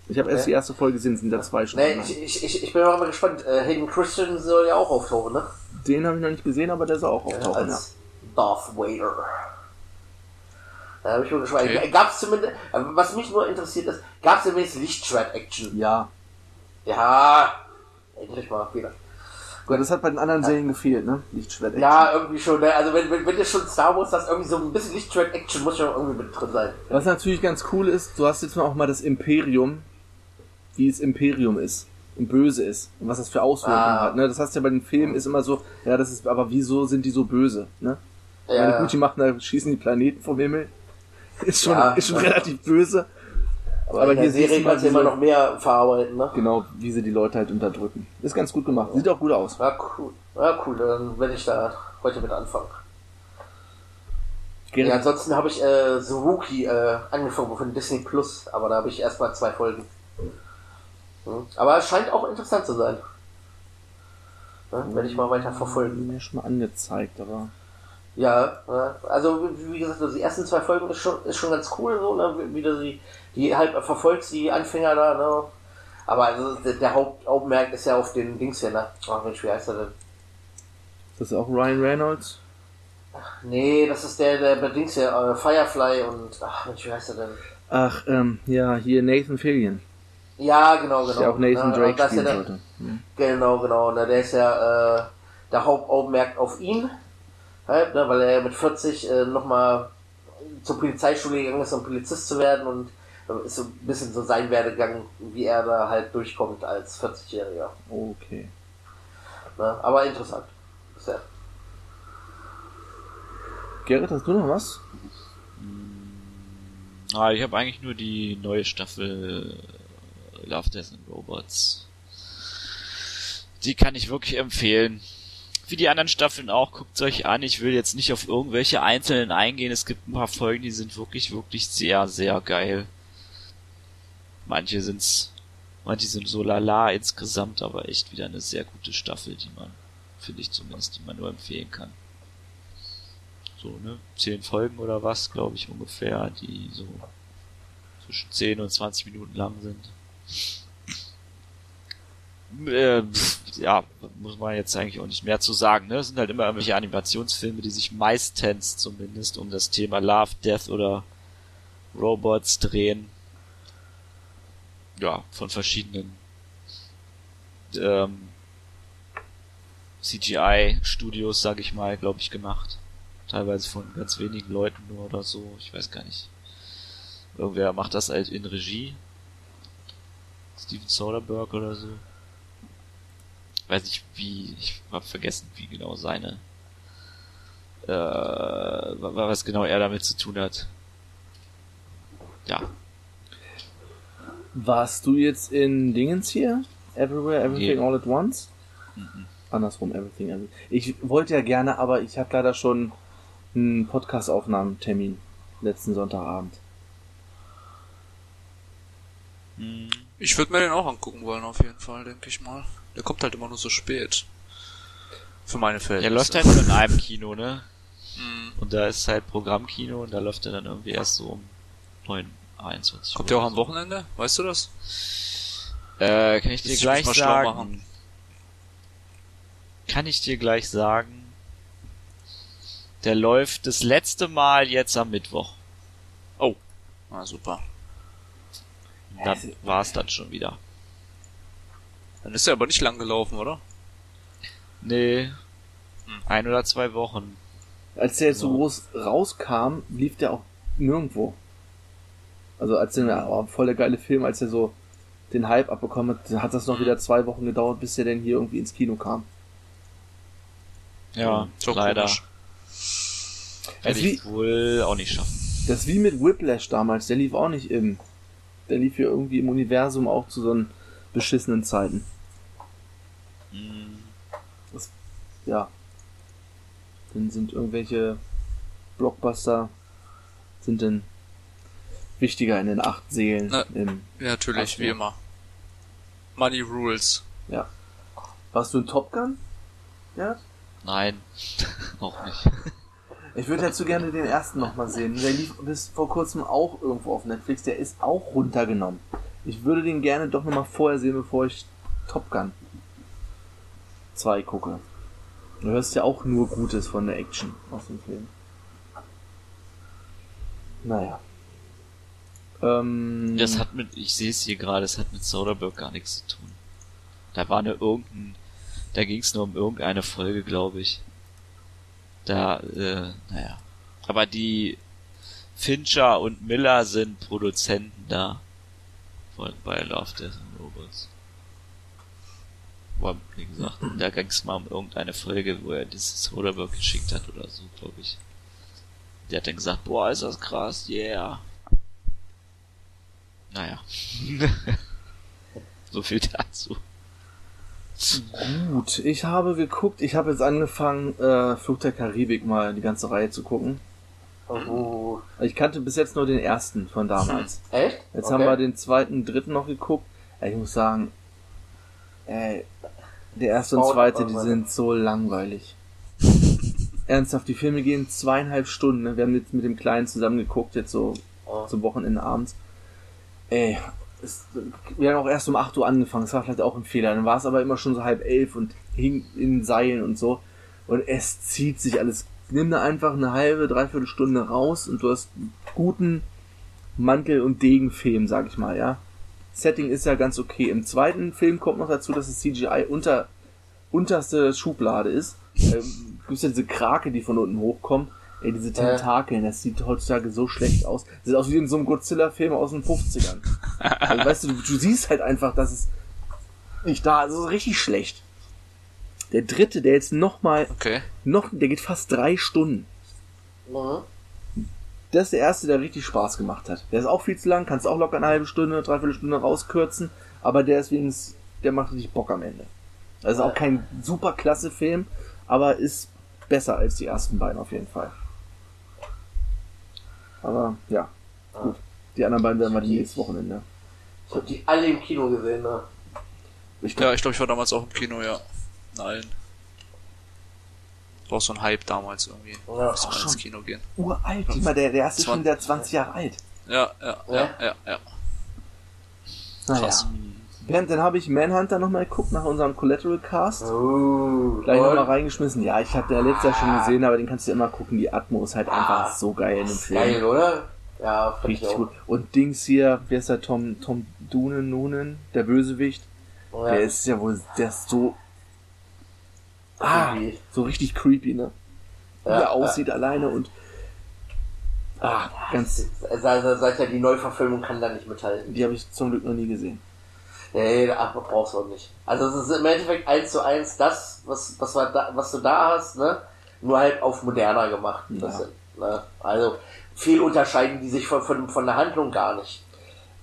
Ich habe erst Okay. die erste Folge gesehen, sind da zwei schon. Nee, ich, ich, ich, ich bin auch mal gespannt. Äh, Hayden Christian soll ja auch auftauchen, ne? Den habe ich noch nicht gesehen, aber der soll auch auftauchen, ja. Als Darth Vader. Da habe ich mir gespannt. Okay. Gab's zumindest, was mich nur interessiert ist, gab's zumindest Lichtschwert-Action? Ja. Ja, endlich mal wieder. Gut, das hat bei den anderen Serien gefehlt, ne? Lichtschwert. Ja, irgendwie schon. Ne? Also wenn, wenn, wenn du schon Star Wars hast, irgendwie so ein bisschen Lichtschwert-Action muss schon irgendwie mit drin sein. Was natürlich ganz cool ist, du hast jetzt mal auch mal das Imperium, wie es Imperium ist und böse ist und was das für Auswirkungen Ah. hat. Ne? Das heißt ja bei den Filmen ist immer so, ja, das ist, aber wieso sind die so böse? Ne? Ja, Meine ja. gut, die machen da schießen die Planeten vom Himmel. Ist schon, Ja. ist schon relativ böse. Aber, du Serie kannst du immer noch mehr verarbeiten, ne? Genau, wie sie die Leute halt unterdrücken. Ist ganz gut gemacht. Sieht auch gut aus. Ja, cool. Ja, cool. Dann werde ich da heute mit anfangen. Gerrit, Ja, ansonsten habe ich äh, The Rookie äh, angefangen von Disney Plus, aber da habe ich erst mal zwei Folgen. Hm. Aber es scheint auch interessant zu sein. Ja, werde ich mal weiter verfolgen. mir schon mal angezeigt, aber. Ja, ja, also wie gesagt, also die ersten zwei Folgen ist schon, ist schon ganz cool, so, ne? wie- du sie, die halt verfolgst, die Anfänger da, ne? Aber also der, der Hauptaugenmerk ist ja auf den Dings hier, ne? Ach Mensch, wie heißt er denn? Das ist auch Ryan Reynolds. Nee, das ist der, der bei Dings hier, äh, Firefly und, ach Mensch, wie heißt er denn? Ach, ähm, ja, hier Nathan Fillion. Ja, genau, genau. Der auch Nathan Ne, Drake ist ja spielen der, sollte. Hm. Genau, genau. Ne, der ist ja äh, der Hauptaugenmerk auf ihn. Halt, ne, weil er ja mit 40 äh, nochmal zur Polizeischule gegangen ist, um Polizist zu werden und äh, ist so ein bisschen so sein Werdegang, wie er da halt durchkommt als 40-Jähriger. Okay. Ne? Aber interessant. Sehr. Gerrit, hast du noch was? Ah, ich habe eigentlich nur die neue Staffel äh, Love, Death and Robots. Die kann ich wirklich empfehlen. Wie die anderen Staffeln auch, guckt euch an. Ich will jetzt nicht auf irgendwelche einzelnen eingehen. Es gibt ein paar Folgen, die sind wirklich, wirklich sehr, sehr geil. Manche sind's, manche sind so lala insgesamt, aber echt wieder eine sehr gute Staffel, die man, finde ich zumindest, die man nur empfehlen kann. So, ne? Zehn Folgen oder was, glaube ich, ungefähr, die so zwischen 10 und 20 Minuten lang sind. Äh, ja, muss man jetzt eigentlich auch nicht mehr zu sagen. Ne? Es sind halt immer irgendwelche Animationsfilme, die sich meistens zumindest um das Thema Love, Death oder Robots drehen. Ja, von verschiedenen ähm, CGI-Studios, sag ich mal, glaube ich, gemacht. Teilweise von ganz wenigen Leuten nur oder so. Ich weiß gar nicht. Irgendwer macht das halt in Regie. Steven Soderbergh oder so. Weiß nicht wie, ich hab vergessen, wie genau seine, äh, was genau er damit zu tun hat. Ja. Warst du jetzt in Dingens hier? Everywhere, Everything, Nee. All at Once? Mhm. Andersrum, Everything, Everything. Ich wollte ja gerne, aber ich hatte leider schon einen Podcast-Aufnahmetermin letzten Sonntagabend. Hm. Ich würde mir den auch angucken wollen, auf jeden Fall, denke ich mal. Der kommt halt immer nur so spät. Für meine Der Verhältnisse. läuft halt nur in einem Kino, ne? Mhm. Und da ist halt Programmkino und da läuft er dann irgendwie erst so um 9, 21 Kommt der auch am Wochenende? Weißt du das? Äh, kann ich dir ich gleich schlau sagen. machen. Kann ich dir gleich sagen. Der läuft das letzte Mal jetzt am Mittwoch. Ah, super. Dann war's dann schon wieder. Dann ist er aber nicht lang gelaufen, oder? Nee. Hm. Ein oder zwei Wochen. Als der jetzt so groß rauskam, lief der auch nirgendwo. Also als der oh, voll der geile Film, als er so den Hype abbekommen hat, hat das noch wieder zwei Wochen gedauert, bis er denn hier irgendwie ins Kino kam. Ja, Ist doch leider. Werde Also wie- ich wohl auch nicht schaffen. Das ist wie mit Whiplash damals, der lief auch nicht im. Der lief hier irgendwie im Universum auch zu so einen beschissenen Zeiten. Hm. Ja. Dann sind irgendwelche Blockbuster sind dann wichtiger in den acht Seelen. Na. Im, Ja, natürlich, Ach so. wie immer. Money rules. ja. Warst du in Top Gun? Ja. Nein, auch nicht. Ich würde dazu gerne den ersten nochmal sehen. Der lief bis vor kurzem auch irgendwo auf Netflix. Der ist auch runtergenommen. Ich würde den gerne doch nochmal vorher sehen, bevor ich Top Gun 2 gucke. Du hörst ja auch nur Gutes von der Action aus dem Film. Naja. Ähm, Das hat mit, ich sehe es hier gerade, das hat mit Soderbergh gar nichts zu tun. Da war nur irgendein, da ging es nur um irgendeine Folge, glaube ich. Da, äh, naja. Aber die Fincher und Miller sind Produzenten da. Von, bei Love, Death and Robots. Aber, wie gesagt, da ging es mal um irgendeine Folge, wo er dieses Soderbergh geschickt hat oder so, glaube ich. Der hat dann gesagt, boah, ist das krass, yeah. Naja. so viel dazu. Gut, ich habe geguckt, ich habe jetzt angefangen, äh, Flug der Karibik mal die ganze Reihe zu gucken. Oh, Ich kannte bis jetzt nur den ersten von damals. echt? Jetzt Okay. haben wir den zweiten, dritten noch geguckt. Ey, Ich muss sagen, ey, der erste und zweite, die sind so langweilig. Ernsthaft, die Filme gehen zweieinhalb Stunden. Ne? Wir haben jetzt mit dem Kleinen zusammen geguckt, jetzt so Oh. zum Wochenende abends. Ey, es, wir haben auch erst um 8 Uhr angefangen, das war vielleicht auch ein Fehler. Dann war es aber immer schon so halb elf und hing in Seilen und so. Und es zieht sich alles. Nimm da einfach eine halbe, dreiviertel Stunde raus und du hast einen guten Mantel- und Degenfilm, sag ich mal, ja. Setting ist ja ganz okay. Im zweiten Film kommt noch dazu, dass das CGI unter, unterste Schublade ist. Ähm, gibt's ja diese Krake, die von unten hochkommen. Ey, diese Tentakeln, das sieht heutzutage so schlecht aus. Das sieht aus wie in so einem Godzilla-Film aus den 50ern. Also, weißt du, du, du siehst halt einfach, dass es nicht da ist. Das ist richtig schlecht. Der dritte, der jetzt nochmal, Okay. noch, der geht fast drei Stunden. Mhm. Das ist der erste, der richtig Spaß gemacht hat. Der ist auch viel zu lang, kannst auch locker eine halbe Stunde, dreiviertel Stunde rauskürzen, aber der ist wenigstens, der macht richtig Bock am Ende. Das ist auch kein super klasse Film, aber ist besser als die ersten beiden auf jeden Fall. Aber ja, gut. Die anderen beiden werden wir die nächstes Wochenende. Ich hab die alle im Kino gesehen, ne? Ich Ja, ich glaube, ich war damals auch im Kino, ja. In allen. War auch so ein Hype damals irgendwie. Ja, Muss man ins. Kino gehen. uralt. Ich meine, der, der erste ist schon 20. wieder 20 Jahre alt. Ja, ja, ja, Ja? ja. Krass. Während dann habe ich Manhunter nochmal geguckt nach unserem Collateral Cast. Oh, Gleich nochmal reingeschmissen. Ja, ich hatte ja letztes Jahr schon gesehen, aber den kannst du immer gucken. Die Atmo ist halt einfach so geil in dem Film. Geil, oder? Ja, Richtig auch. gut. Und Dings hier, wer ist der Tom, Tom Dunen, Nunen, der Bösewicht? Ja. Der ist ja wohl, der ist so, ah, Creepy. so richtig creepy, ne? Wie Ja, er aussieht alleine und, ah, ganz, Seit, seit ja die Neuverfilmung kann da nicht mithalten. die habe ich zum Glück noch nie gesehen. Nee, ach, brauchst du auch nicht. Also es ist im Endeffekt eins zu eins das, was, was, da, was du da hast, ne? Nur halt auf moderner gemacht. Das, ne? Also viel unterscheiden die sich von, von, von der Handlung gar nicht.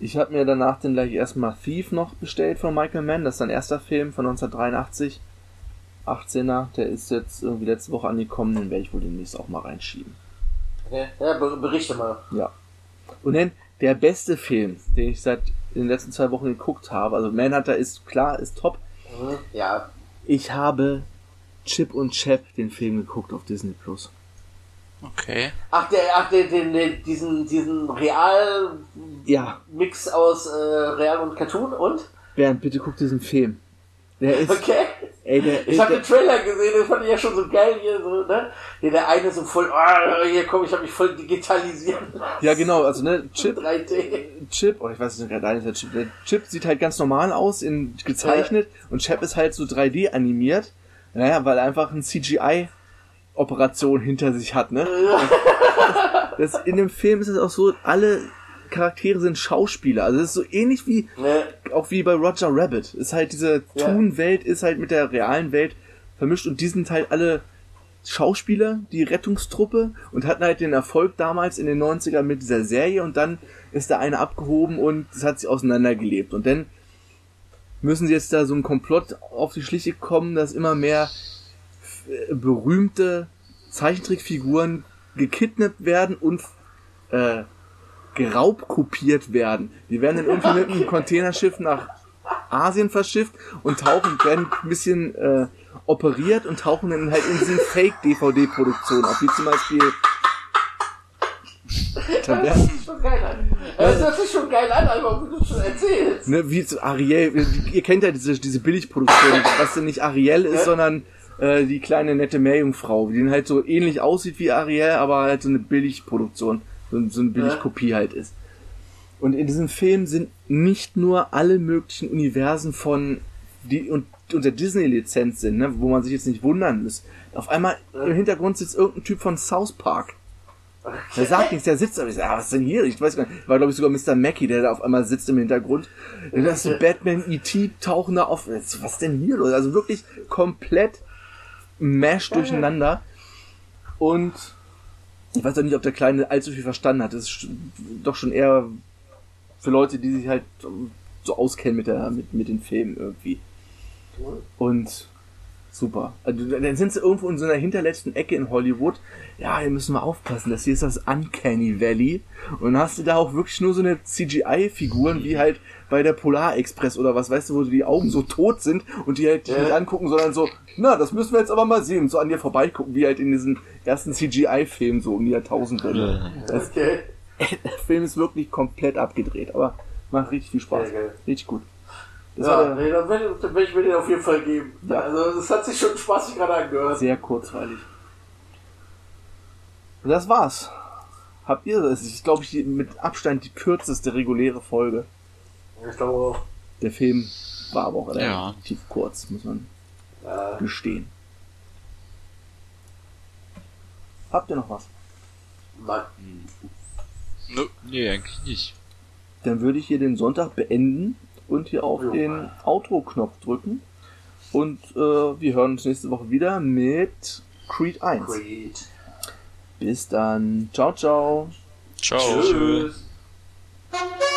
Ich habe mir danach dann gleich erstmal Thief noch bestellt von Michael Mann. Das ist sein erster Film von 1983. 18er, der ist jetzt irgendwie letzte Woche angekommen, den werde ich wohl demnächst auch mal reinschieben. Okay? Ja, ber- berichte mal. Ja. Und dann der beste Film, den ich seit den letzten zwei Wochen geguckt habe, also Manhunter ist klar, ist top. Mhm. Ja, Ich habe Chip und Chap den Film geguckt auf Disney Plus. Okay. Ach, der, ach, der, den, den, diesen, diesen Real-Mix Ja, aus äh, Real und Cartoon und? Bernd, bitte guck diesen Film. Der ist, Okay. Ey, der, Ich habe den Trailer gesehen, den fand ich ja schon so geil hier, so, ne? Hier der eine so voll, ah, hier komm, ich habe mich voll digitalisieren lassen. ja genau, also ne, Chip, 3D. Chip, oder ich weiß nicht, gerade ist der Chip. Der Chip sieht halt ganz normal aus, in gezeichnet, und Chap ist halt so 3D animiert. Naja, weil er einfach ein CGI-Operation hinter sich hat, ne? Das, in dem Film ist es auch so, alle Charaktere sind Schauspieler. Also es ist so ähnlich wie, Ne? auch wie bei Roger Rabbit. Ist halt diese Ja. Toon-Welt ist halt mit der realen Welt vermischt und die sind halt alle Schauspieler, die Rettungstruppe und hatten halt den Erfolg damals in den 90ern mit dieser Serie und dann ist da eine abgehoben und es hat sich auseinandergelebt und dann müssen sie jetzt da so ein Komplott auf die Schliche kommen, dass immer mehr äh, berühmte Zeichentrickfiguren gekidnappt werden und äh, geraubkopiert werden. Die werden dann irgendwie mit einem Containerschiff nach Asien verschifft und tauchen, werden ein bisschen äh, operiert und tauchen dann halt in diesen Fake-DVD-Produktionen auf, wie zum Beispiel Das ist schon geil an. Das hört sich schon geil an, aber wie du schon erzählst. ne, wie zu Ariel, ihr kennt ja diese, diese Billigproduktion, was denn nicht Ariel ist, Ja. sondern äh, die kleine nette Meerjungfrau, die dann halt so ähnlich aussieht wie Ariel, aber halt so eine Billigproduktion, so, so eine Billigkopie halt ist. Und in diesem Film sind nicht nur alle möglichen Universen von die und unter Disney-Lizenz sind, ne, wo man sich jetzt nicht wundern muss. Auf einmal im Hintergrund sitzt irgendein Typ von South Park. Der sagt nichts, der sitzt, aber ich sag, ah, was ist denn hier? Ich weiß gar nicht. War, glaube ich, sogar Mr. Mackey, der da auf einmal sitzt im Hintergrund. Das ist Batman, E.T. tauchen da auf. Was ist denn hier los? Also wirklich komplett mash durcheinander. Und ich weiß auch nicht, ob der Kleine allzu viel verstanden hat. Das ist doch schon eher für Leute, die sich halt so auskennen mit, der, mit, mit den Filmen irgendwie. Und super. Also, dann sind sie irgendwo in so einer hinterletzten Ecke in Hollywood. Ja, hier müssen wir aufpassen. Das hier ist das Uncanny Valley. Und dann hast du da auch wirklich nur so eine CGI-Figuren wie halt bei der Polar Express oder was, weißt du, wo die Augen so tot sind und die halt dich Ja. nicht angucken, sondern so, na, das müssen wir jetzt aber mal sehen. Und so an dir vorbeigucken, wie halt in diesem ersten CGI-Film so um die Jahrtausendwende. Das, Okay. der Film ist wirklich komplett abgedreht, aber macht richtig viel Spaß. Richtig gut. Das Ja, nee, dann werde werd ich mir den auf jeden Fall geben. Ja. Also, das hat sich schon spaßig gerade angehört. sehr kurzweilig. Und das war's. Habt ihr das? ist, glaube ich, mit Abstand die kürzeste reguläre Folge. Ich glaube auch. Der Film war aber auch Ja. relativ kurz, muss man Ja. gestehen. Habt ihr noch was? Nein. Nö. Nee, eigentlich nicht. Dann würde ich hier den Sonntag beenden und hier auf Jo. den Outro-Knopf drücken. Und äh, wir hören uns nächste Woche wieder mit Creed 1. Great. Bis dann. Ciao, ciao. Ciao. Tschüss. Thank